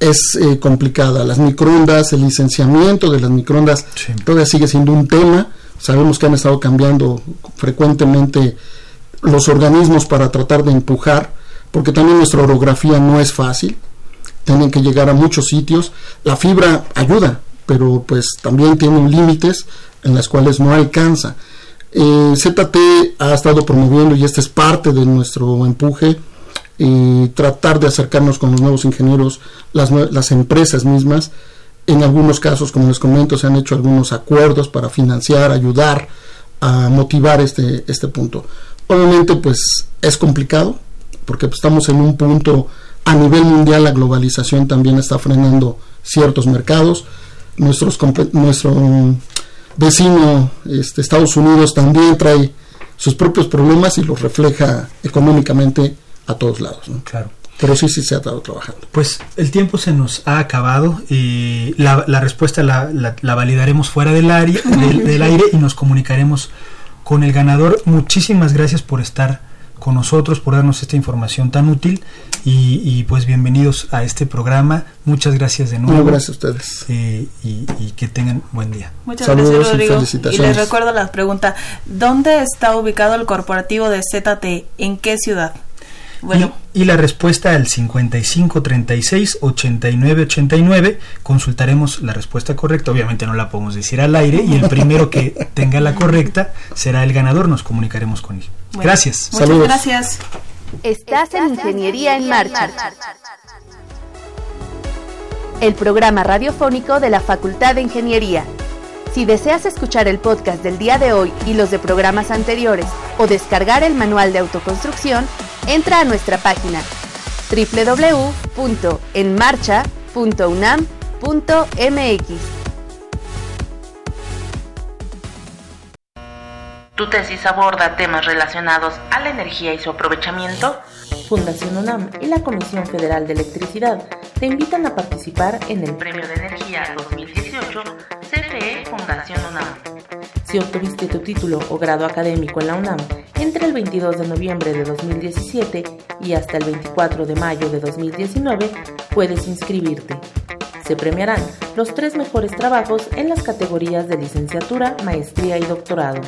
es eh, complicada. Las microondas, el licenciamiento de las microondas todavía sigue siendo un tema Sabemos que han estado cambiando frecuentemente los organismos para tratar de empujar, porque también nuestra orografía no es fácil, tienen que llegar a muchos sitios. La fibra ayuda, pero pues también tiene límites en las cuales no alcanza. Eh, ZT ha estado promoviendo, y este es parte de nuestro empuje, y tratar de acercarnos con los nuevos ingenieros, las, las empresas mismas, en algunos casos, como les comento, se han hecho algunos acuerdos para financiar, ayudar a motivar este, este punto. Obviamente, pues es complicado, porque pues, estamos en un punto a nivel mundial, la globalización también está frenando ciertos mercados. Nuestros, nuestro vecino, este, Estados Unidos, también trae sus propios problemas y los refleja económicamente a todos lados.
Claro.
Pero sí, sí se ha estado trabajando.
Pues el tiempo se nos ha acabado y la, la respuesta la, la, validaremos fuera del, aire, del, aire y nos comunicaremos con el ganador. Muchísimas gracias por estar con nosotros, por darnos esta información tan útil y, y pues bienvenidos a este programa. Muchas gracias de nuevo.
gracias a ustedes.
Eh, y, y, que tengan buen día.
Muchas gracias, Rodrigo. Y, felicitaciones. y les recuerdo la pregunta, ¿dónde está ubicado el corporativo de ZT? ¿En qué ciudad?
Bueno. Y, la respuesta al 55 36 89 89 consultaremos la respuesta correcta. Obviamente no la podemos decir al aire y el primero que tenga la correcta será el ganador. Nos comunicaremos con él. gracias.
Muchas Saludos. gracias.
Estás en Ingeniería en Marcha. El programa radiofónico de la Facultad de Ingeniería. Si deseas escuchar el podcast del día de hoy y los de programas anteriores o descargar el manual de autoconstrucción, entra a nuestra página www.enmarcha.unam.mx.
¿Tu tesis aborda temas relacionados a la energía y su aprovechamiento? Fundación UNAM y la Comisión Federal de Electricidad te invitan a participar en el Premio de Energía 2018 CFE Fundación UNAM Si obtuviste tu título o grado académico en la UNAM entre el 22 de noviembre de 2017 y hasta el 24 de mayo de 2019, puedes inscribirte. Se premiarán los tres mejores trabajos en las categorías de licenciatura, maestría y doctorado.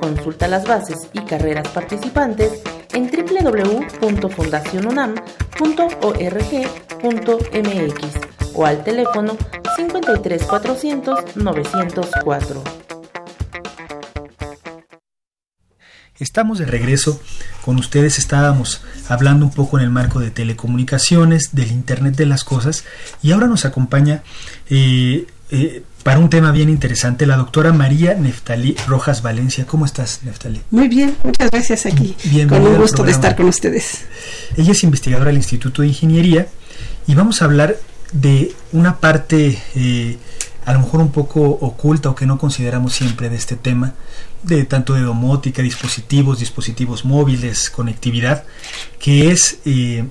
Consulta las bases y carreras participantes en www.fundacionunam.org.mx o al teléfono 53 400 904.
Estamos de regreso con ustedes. Estábamos hablando un poco en el marco de telecomunicaciones, del Internet de las Cosas, y ahora nos acompaña eh, eh, para un tema bien interesante la doctora María Neftalí Rojas Valencia. ¿Cómo estás, Neftalí?
Muy bien, muchas gracias aquí. Con un gusto de estar con ustedes.
Ella es investigadora del Instituto de Ingeniería y vamos a hablar de una parte eh, a lo mejor un poco oculta o que no consideramos siempre de este tema, de tanto de domótica, dispositivos, dispositivos móviles, conectividad, que es eh,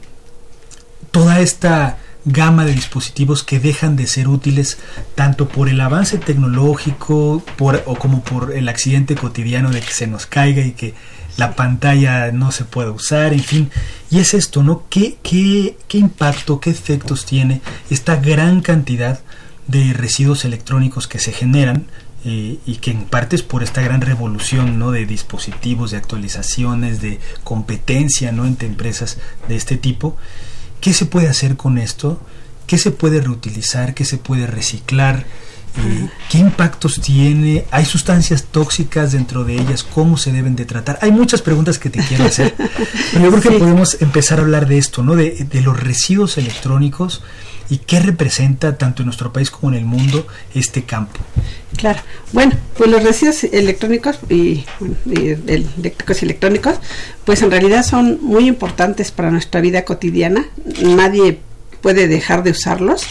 toda esta gama de dispositivos que dejan de ser útiles tanto por el avance tecnológico por, o como por el accidente cotidiano de que se nos caiga y que la pantalla no se puede usar, en fin. Y es esto, ¿no? ¿Qué, qué, qué impacto, qué efectos tiene esta gran cantidad de residuos electrónicos que se generan eh, y que en parte es por esta gran revolución ¿no? de dispositivos, de actualizaciones, de competencia ¿no? entre empresas de este tipo. ¿Qué se puede hacer con esto? ¿Qué se puede reutilizar? ¿Qué se puede reciclar? Eh, ¿Qué impactos tiene? ¿Hay sustancias tóxicas dentro de ellas? ¿Cómo se deben de tratar? Hay muchas preguntas que te quiero hacer, pero yo creo que podemos empezar a hablar de esto, ¿no? De, de los residuos electrónicos y qué representa tanto en nuestro país como en el mundo este campo.
Claro, bueno, pues los residuos electrónicos y, eléctricos y electrónicos, pues en realidad son muy importantes para nuestra vida cotidiana. Nadie puede dejar de usarlos.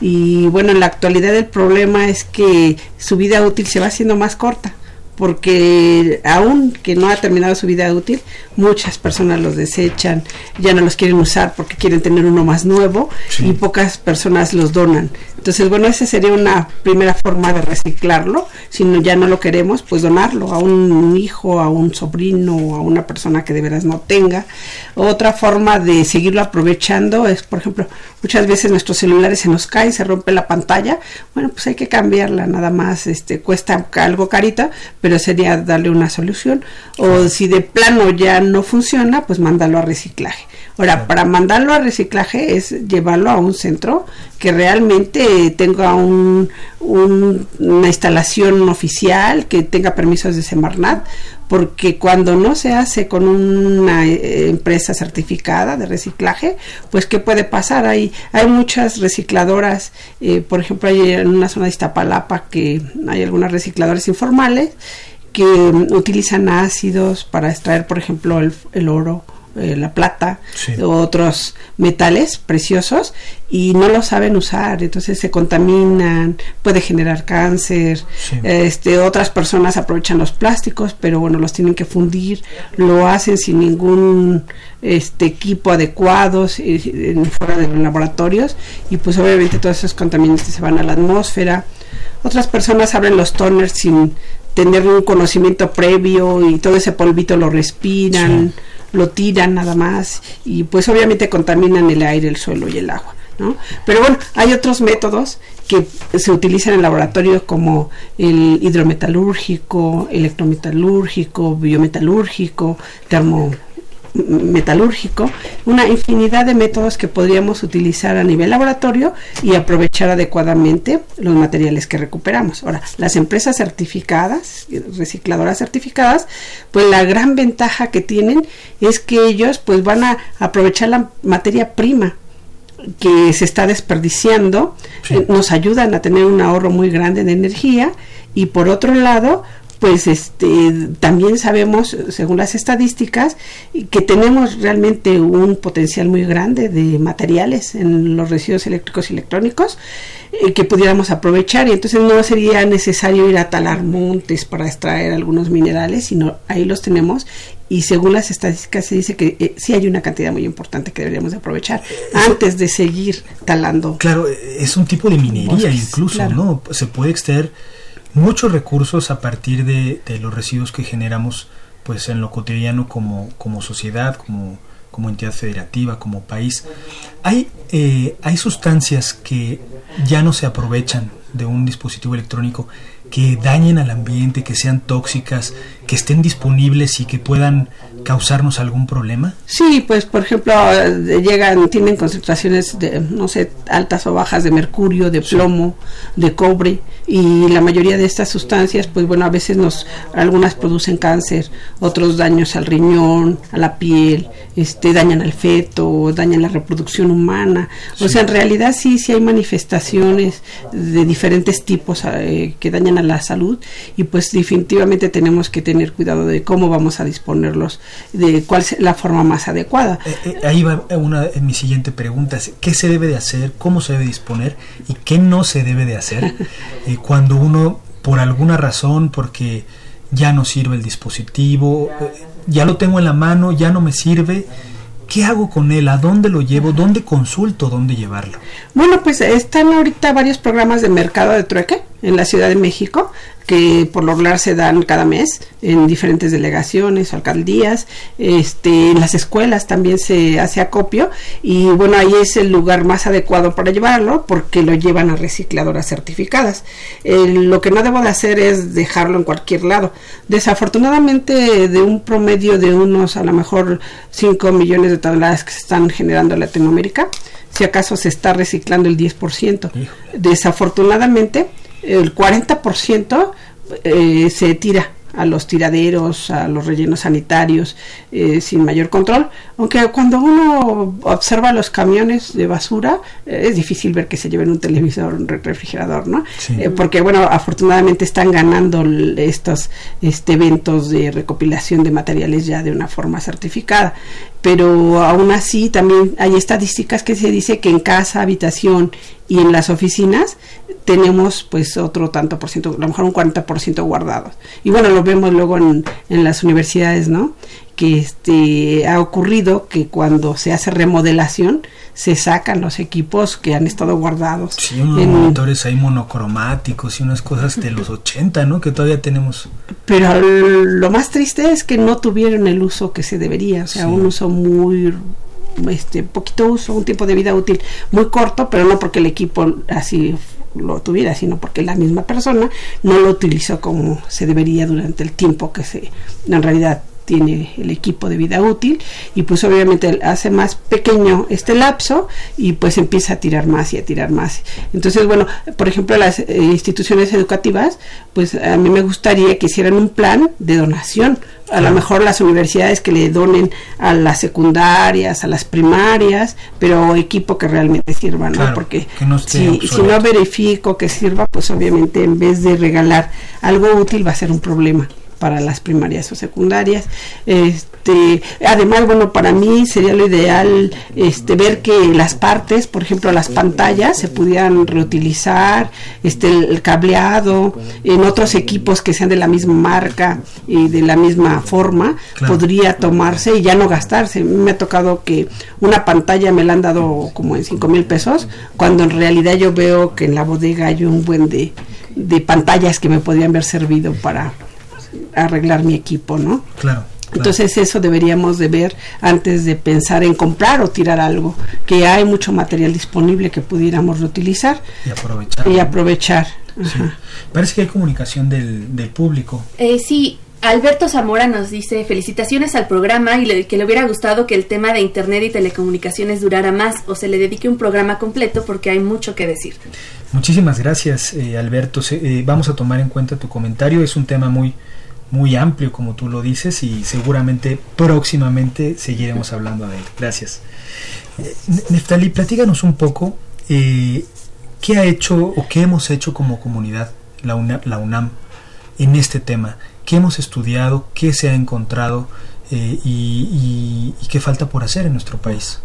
Y bueno, en la actualidad el problema es que su vida útil se va haciendo más corta porque aún que no ha terminado su vida útil, muchas personas los desechan, ya no los quieren usar porque quieren tener uno más nuevo y pocas personas los donan. Entonces, bueno, esa sería una primera forma de reciclarlo. Si no, ya no lo queremos, pues donarlo a un hijo, a un sobrino, a una persona que de veras no tenga. Otra forma de seguirlo aprovechando es, por ejemplo, muchas veces nuestros celulares se nos caen, se rompe la pantalla. Bueno, pues hay que cambiarla, nada más, este, cuesta algo carita, pero sería darle una solución. O si de plano ya no funciona, pues mándalo a reciclaje. Ahora, para mandarlo a reciclaje es llevarlo a un centro que realmente tenga un, una instalación oficial, que tenga permisos de Semarnat, porque cuando no se hace con una eh, empresa certificada de reciclaje, pues ¿qué puede pasar? Hay, hay muchas recicladoras, eh, por ejemplo, hay en una zona de Iztapalapa que hay algunas recicladoras informales que utilizan ácidos para extraer, por ejemplo, el oro eh, la plata, otros metales preciosos y no lo saben usar, entonces se contaminan, puede generar cáncer. Este, otras personas aprovechan los plásticos, pero bueno, los tienen que fundir, lo hacen sin ningún este equipo adecuado fuera de los laboratorios y pues obviamente todos esos contaminantes se van a la atmósfera. Otras personas abren los toners sin tener un conocimiento previo y todo ese polvito lo respiran lo tiran nada más y pues obviamente contaminan el aire, el suelo y el agua. ¿no? Pero bueno, hay otros métodos que se utilizan en laboratorio como el hidrometalúrgico, electrometalúrgico, biometalúrgico, termo metalúrgico, una infinidad de métodos que podríamos utilizar a nivel laboratorio y aprovechar adecuadamente los materiales que recuperamos. Ahora, las empresas certificadas, recicladoras certificadas, pues la gran ventaja que tienen es que ellos pues van a aprovechar la materia prima que se está desperdiciando, eh, nos ayudan a tener un ahorro muy grande de energía y por otro lado pues este también sabemos según las estadísticas que tenemos realmente un potencial muy grande de materiales en los residuos eléctricos y electrónicos eh, que pudiéramos aprovechar y entonces no sería necesario ir a talar montes para extraer algunos minerales sino ahí los tenemos y según las estadísticas se dice que eh, sí hay una cantidad muy importante que deberíamos de aprovechar antes de seguir talando.
Claro, es un tipo de minería incluso, ¿no? Se puede extraer muchos recursos a partir de, de, los residuos que generamos pues en lo cotidiano como, como sociedad, como, como entidad federativa, como país. Hay, eh, hay sustancias que ya no se aprovechan de un dispositivo electrónico que dañen al ambiente, que sean tóxicas, que estén disponibles y que puedan causarnos algún problema?
Sí, pues por ejemplo, llegan, tienen concentraciones de, no sé, altas o bajas de mercurio, de plomo, de cobre, y la mayoría de estas sustancias, pues bueno, a veces nos, algunas producen cáncer, otros daños al riñón, a la piel, este, dañan al feto, dañan la reproducción humana. O sea, en realidad sí, sí hay manifestaciones de diferentes tipos eh, que dañan a la salud, y pues definitivamente tenemos que tener cuidado de cómo vamos a disponerlos de cuál es la forma más adecuada.
Eh, eh, ahí va una de mi siguiente pregunta, ¿qué se debe de hacer, cómo se debe disponer y qué no se debe de hacer eh, cuando uno, por alguna razón, porque ya no sirve el dispositivo, ya lo tengo en la mano, ya no me sirve, ¿Qué hago con él? ¿A dónde lo llevo? ¿Dónde consulto? ¿Dónde llevarlo?
Bueno, pues están ahorita varios programas de mercado de trueque en la Ciudad de México que por lo regular se dan cada mes en diferentes delegaciones alcaldías, este, en las escuelas también se hace acopio y bueno, ahí es el lugar más adecuado para llevarlo porque lo llevan a recicladoras certificadas. lo que no debo de hacer es dejarlo en cualquier lado. Desafortunadamente de un promedio de unos a lo mejor 5 millones de toneladas que se están generando en Latinoamérica, si acaso se está reciclando el 10%. Desafortunadamente, el 40% eh, se tira a los tiraderos, a los rellenos sanitarios, eh, sin mayor control. Aunque cuando uno observa los camiones de basura, eh, es difícil ver que se lleven un televisor, un refrigerador, ¿no? Eh, porque, bueno, afortunadamente están ganando estos este, eventos de recopilación de materiales ya de una forma certificada. Pero aún así también hay estadísticas que se dice que en casa, habitación y en las oficinas tenemos pues otro tanto por ciento, a lo mejor un 40 por ciento guardado. Y bueno, lo vemos luego en, en las universidades, ¿no? Que este, ha ocurrido que cuando se hace remodelación se sacan los equipos que han estado guardados.
Sí, unos monitores ahí monocromáticos y unas cosas de los 80, ¿no? Que todavía tenemos.
Pero lo más triste es que no tuvieron el uso que se debería, o sea, un uso muy este poquito uso, un tiempo de vida útil muy corto, pero no porque el equipo así lo tuviera, sino porque la misma persona no lo utilizó como se debería durante el tiempo que se en realidad tiene el equipo de vida útil y pues obviamente hace más pequeño este lapso y pues empieza a tirar más y a tirar más. Entonces, bueno, por ejemplo, las eh, instituciones educativas, pues a mí me gustaría que hicieran un plan de donación. A lo mejor las universidades que le donen a las secundarias, a las primarias, pero equipo que realmente sirva, ¿no? Porque si, si no verifico que sirva, pues obviamente en vez de regalar algo útil va a ser un problema para las primarias o secundarias. Este, además, bueno, para mí sería lo ideal este, ver que las partes, por ejemplo, las pantallas se pudieran reutilizar, este, el, cableado, en otros equipos que sean de la misma marca y de la misma forma, podría tomarse y ya no gastarse. Me ha tocado que una pantalla me la han dado como en 5 mil pesos, cuando en realidad yo veo que en la bodega hay un buen de, de pantallas que me podrían haber servido para arreglar mi equipo, ¿no?
Claro.
Entonces eso deberíamos de ver antes de pensar en comprar o tirar algo, que hay mucho material disponible que pudiéramos reutilizar
y aprovechar.
Y aprovechar.
Parece que hay comunicación del, del público.
Eh, sí, Alberto Zamora nos dice felicitaciones al programa y que le hubiera gustado que el tema de Internet y telecomunicaciones durara más o se le dedique un programa completo porque hay mucho que decir.
Muchísimas gracias eh, Alberto. Eh, vamos a tomar en cuenta tu comentario. Es un tema muy, muy amplio, como tú lo dices, y seguramente próximamente seguiremos hablando de él. Gracias. Eh, Neftali, platíganos un poco eh, qué ha hecho o qué hemos hecho como comunidad, la, la UNAM, en este tema. ¿Qué hemos estudiado? ¿Qué se ha encontrado? Eh, y, y, qué falta por hacer en nuestro país?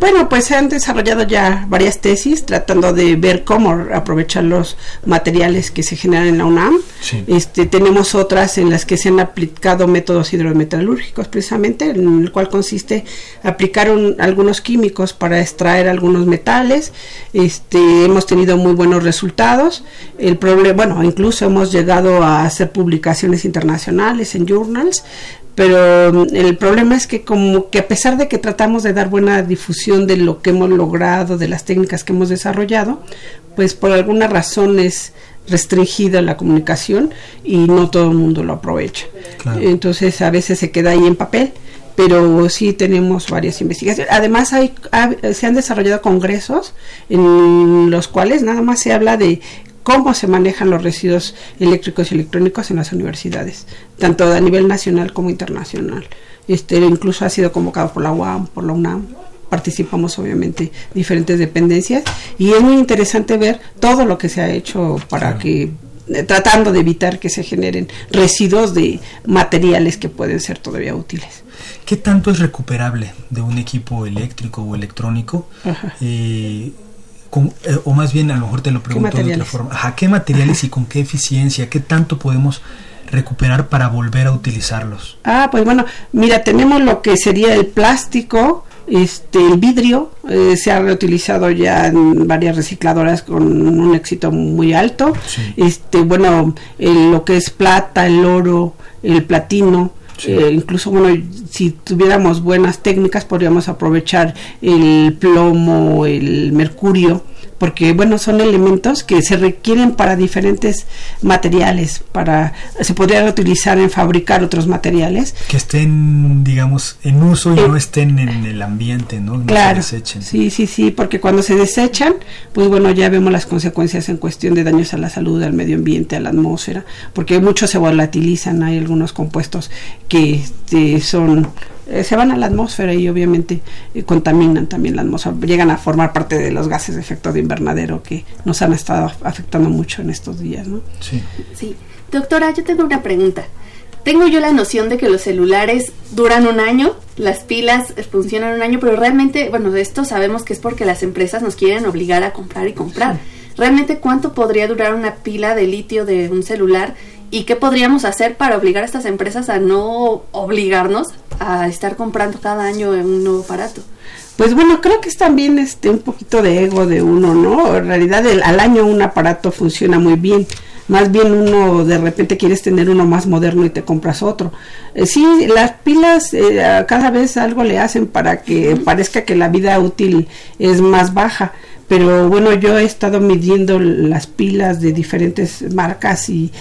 Bueno, pues se han desarrollado ya varias tesis tratando de ver cómo aprovechar los materiales que se generan en la UNAM. Este, tenemos otras en las que se han aplicado métodos hidrometalúrgicos precisamente, en el cual consiste aplicar algunos químicos para extraer algunos metales. Este, hemos tenido muy buenos resultados. El problema, bueno, incluso hemos llegado a hacer publicaciones internacionales en journals pero mm, el problema es que como que a pesar de que tratamos de dar buena difusión de lo que hemos logrado, de las técnicas que hemos desarrollado, pues por alguna razón es restringida la comunicación y no todo el mundo lo aprovecha. Entonces a veces se queda ahí en papel, pero sí tenemos varias investigaciones. Además hay, se han desarrollado congresos en los cuales nada más se habla de cómo se manejan los residuos eléctricos y electrónicos en las universidades, tanto a nivel nacional como internacional. Este, incluso ha sido convocado por la UAM, por la UNAM. Participamos obviamente diferentes dependencias y es muy interesante ver todo lo que se ha hecho para que eh, tratando de evitar que se generen residuos de materiales que pueden ser todavía útiles.
¿Qué tanto es recuperable de un equipo eléctrico o electrónico? Eh, eh, o más bien a lo mejor te lo pregunto de otra forma, Ajá, ¿qué materiales y con qué eficiencia, qué tanto podemos recuperar para volver a utilizarlos?
Ah, pues bueno, mira, tenemos lo que sería el plástico, este, el vidrio eh, se ha reutilizado ya en varias recicladoras con un éxito muy alto. Este, bueno, lo que es plata, el oro, el platino, eh, incluso, bueno, si tuviéramos buenas técnicas, podríamos aprovechar el plomo, el mercurio, porque bueno, son elementos que se requieren para diferentes materiales, para se podría utilizar en fabricar otros materiales
que estén, digamos, en uso y no estén en el ambiente, ¿no?
claro. se desechen. Sí, sí, sí, porque cuando se desechan, pues bueno, ya vemos las consecuencias en cuestión de daños a la salud, al medio ambiente, a la atmósfera, porque muchos se volatilizan, hay algunos compuestos que este, son eh, se van a la atmósfera y obviamente eh, contaminan también la atmósfera, llegan a formar parte de los gases de efecto de invernadero que nos han estado afectando mucho en estos días, ¿no?
Sí. Sí. Doctora, yo tengo una pregunta. Tengo yo la noción de que los celulares duran un año, las pilas funcionan un año, pero realmente, bueno, de esto sabemos que es porque las empresas nos quieren obligar a comprar y comprar. ¿Realmente cuánto podría durar una pila de litio de un celular ¿Y qué podríamos hacer para obligar a estas empresas a no obligarnos a estar comprando cada año un nuevo aparato?
Pues bueno, creo que es también este un poquito de ego de uno, ¿no? En realidad al año un aparato funciona muy bien. Más bien uno de repente quieres tener uno más moderno y te compras otro. Eh, sí, las pilas eh, cada vez algo le hacen para que parezca que la vida útil es más baja pero bueno, yo he estado midiendo las pilas de diferentes marcas y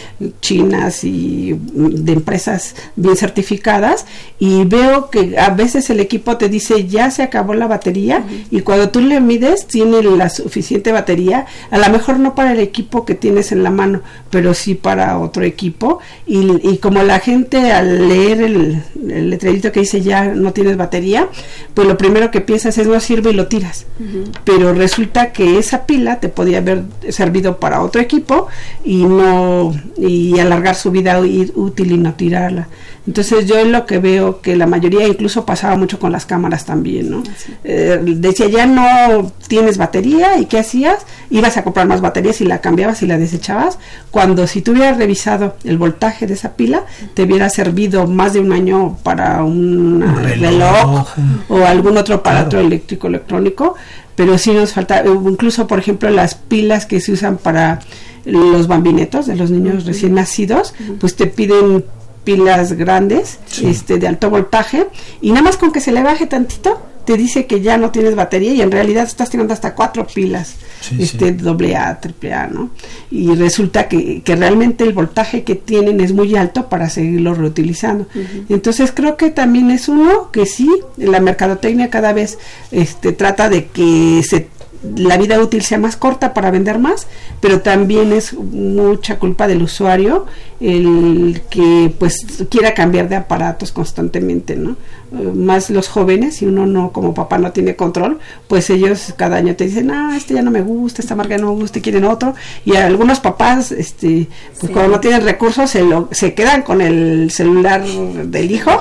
chinas y de empresas bien certificadas y veo que a veces el equipo te dice ya se acabó la batería y cuando tú le mides tiene la suficiente batería, a lo mejor no para el equipo que tienes en la mano, pero sí para otro equipo. Y, como la gente al leer el, el, letrerito que dice ya no tienes batería, pues lo primero que piensas es no sirve y lo tiras, pero resulta que esa pila te podía haber servido para otro equipo y no y alargar su vida útil y no tirarla. Entonces yo lo que veo que la mayoría incluso pasaba mucho con las cámaras también, ¿no? Eh, decía ya no tienes batería y qué hacías, ibas a comprar más baterías y la cambiabas y la desechabas, cuando si tú hubieras revisado el voltaje de esa pila te hubiera servido más de un año para un, reloj, o algún otro aparato eléctrico electrónico, pero sí nos falta, incluso por ejemplo las pilas que se usan para los bambinetos de los niños recién nacidos, pues te piden pilas grandes, este, de alto voltaje, y nada más con que se le baje tantito, te dice que ya no tienes batería y en realidad estás teniendo hasta cuatro pilas, este doble A, triple A, ¿no? Y resulta que, que, realmente el voltaje que tienen es muy alto para seguirlo reutilizando. Entonces creo que también es uno que sí, la mercadotecnia cada vez este, trata de que se la vida útil sea más corta para vender más, pero también es mucha culpa del usuario el que pues quiera cambiar de aparatos constantemente, ¿no? Eh, más los jóvenes, si uno no como papá no tiene control, pues ellos cada año te dicen, ah, este ya no me gusta, esta marca no me gusta y quieren otro, y algunos papás, este, pues cuando no tienen recursos se, lo, se quedan con el celular del hijo,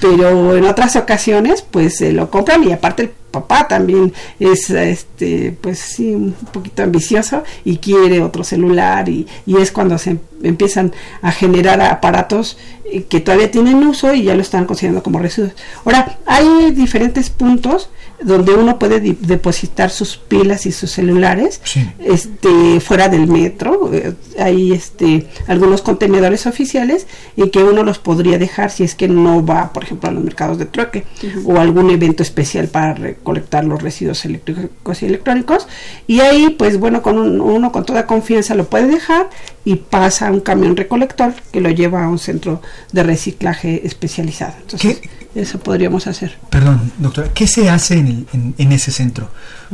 pero en otras ocasiones pues se lo compran y aparte el papá también es este pues sí un poquito ambicioso y quiere otro celular y, y es cuando se empiezan a generar aparatos eh, que todavía tienen uso y ya lo están considerando como residuos. Ahora, hay diferentes puntos donde uno puede depositar sus pilas y sus celulares este fuera del metro. Eh, hay este algunos contenedores oficiales en que uno los podría dejar si es que no va por ejemplo a los mercados de trueque o algún evento especial para recolectar los residuos eléctricos y electrónicos. Y ahí pues bueno con uno con toda confianza lo puede dejar y pasa a un camión recolector que lo lleva a un centro de reciclaje especializado entonces eso podríamos hacer.
Perdón, doctora, ¿qué se hace en, en, ese centro?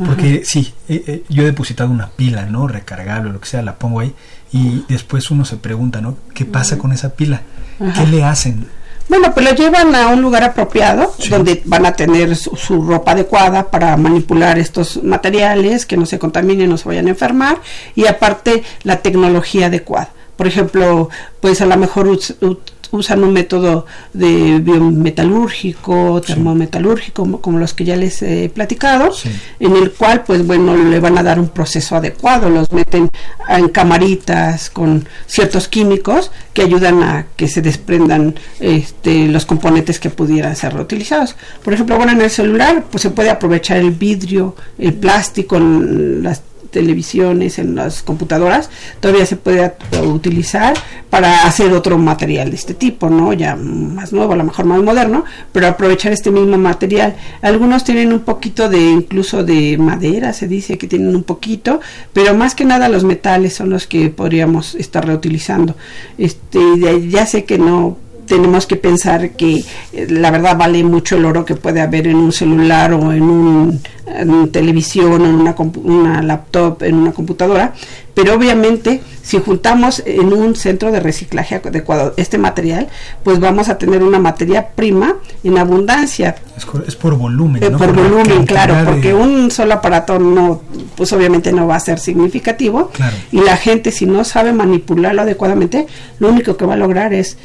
Porque sí, eh, eh, yo he depositado una pila, ¿no? Recargable, lo que sea, la pongo ahí y después uno se pregunta, ¿no? ¿Qué pasa con esa pila? ¿Qué le hacen?
Bueno, pues lo llevan a un lugar apropiado donde van a tener su, su, ropa adecuada para manipular estos materiales, que no se contaminen, no se vayan a enfermar y aparte la tecnología adecuada. Por ejemplo, pues a lo mejor usan un método de biometalúrgico, termometalúrgico, como, los que ya les he platicado, en el cual, pues bueno, le van a dar un proceso adecuado, los meten en camaritas con ciertos químicos que ayudan a que se desprendan este, los componentes que pudieran ser reutilizados. Por ejemplo, bueno, en el celular, pues se puede aprovechar el vidrio, el plástico, las televisiones, en las computadoras, todavía se puede utilizar para hacer otro material de este tipo, ¿no? Ya más nuevo, a lo mejor más moderno, pero aprovechar este mismo material. Algunos tienen un poquito de, incluso de madera, se dice que tienen un poquito, pero más que nada los metales son los que podríamos estar reutilizando. Este, ya sé que no tenemos que pensar que eh, la verdad vale mucho el oro que puede haber en un celular o en, un, en televisión o en una, una laptop, en una computadora, pero obviamente si juntamos en un centro de reciclaje adecuado este material, pues vamos a tener una materia prima en abundancia.
Es, por volumen,
eh, Por, volumen, claro, porque un solo aparato no, pues obviamente no va a ser significativo. Y la gente si no sabe manipularlo adecuadamente, lo único que va a lograr es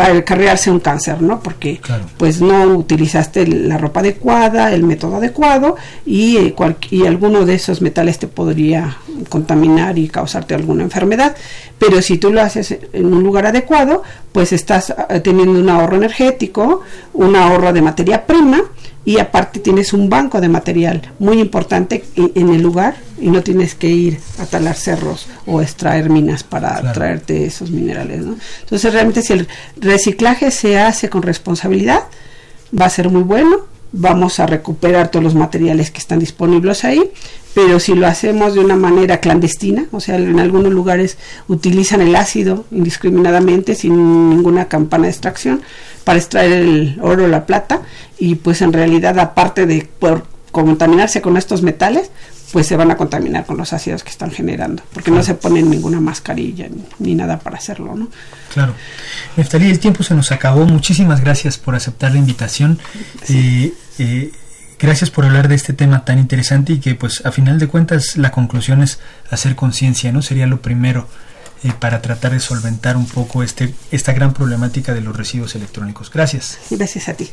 acarrearse un cáncer, ¿no? Porque pues no utilizaste la ropa adecuada, el método adecuado y, eh, y alguno de esos metales te podría contaminar y causarte alguna enfermedad. Pero si tú lo haces en un lugar adecuado, pues estás eh, teniendo un ahorro energético, un ahorro de materia prima y aparte tienes un banco de material muy importante en, el lugar y no tienes que ir a talar cerros o extraer minas para traerte esos minerales. ¿no? Entonces realmente si el reciclaje se hace con responsabilidad, va a ser muy bueno, vamos a recuperar todos los materiales que están disponibles ahí, pero si lo hacemos de una manera clandestina, o sea, en algunos lugares utilizan el ácido indiscriminadamente sin ninguna campana de extracción, para extraer el oro o la plata y pues en realidad aparte de por contaminarse con estos metales pues se van a contaminar con los ácidos que están generando, porque no se ponen ninguna mascarilla ni, nada para hacerlo, ¿no?
Claro. Neftalí, el tiempo se nos acabó. Muchísimas gracias por aceptar la invitación. Eh, eh, gracias por hablar de este tema tan interesante y que, pues, a final de cuentas, la conclusión es hacer conciencia, ¿no? Sería lo primero eh, para tratar de solventar un poco este, esta gran problemática de los residuos electrónicos. Gracias.
Gracias a ti.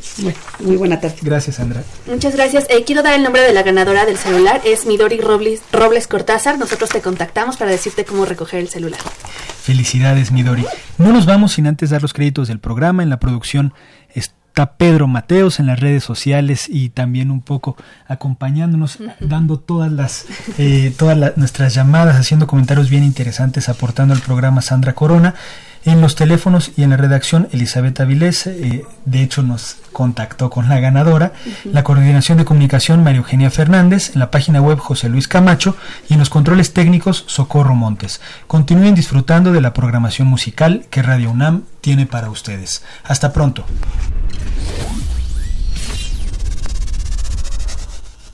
muy buena tarde.
Gracias, Sandra.
Muchas gracias. Eh, quiero dar el nombre de la ganadora del celular. Es Midori Robles, Robles Cortázar. Nosotros te contactamos para decirte cómo recoger el celular.
Felicidades, Midori. No nos vamos sin antes dar los créditos del programa. En la producción está Pedro Mateos en las redes sociales y también un poco acompañándonos, dando todas las eh, todas nuestras llamadas, haciendo comentarios bien interesantes, aportando al programa Sandra Corona. En los teléfonos y en la redacción, Elizabeth Avilés, eh, de hecho nos contactó con la ganadora, la coordinación de comunicación, María Eugenia Fernández, en la página web José Luis Camacho y en los controles técnicos, Socorro Montes. Continúen disfrutando de la programación musical que Radio UNAM tiene para ustedes. Hasta pronto.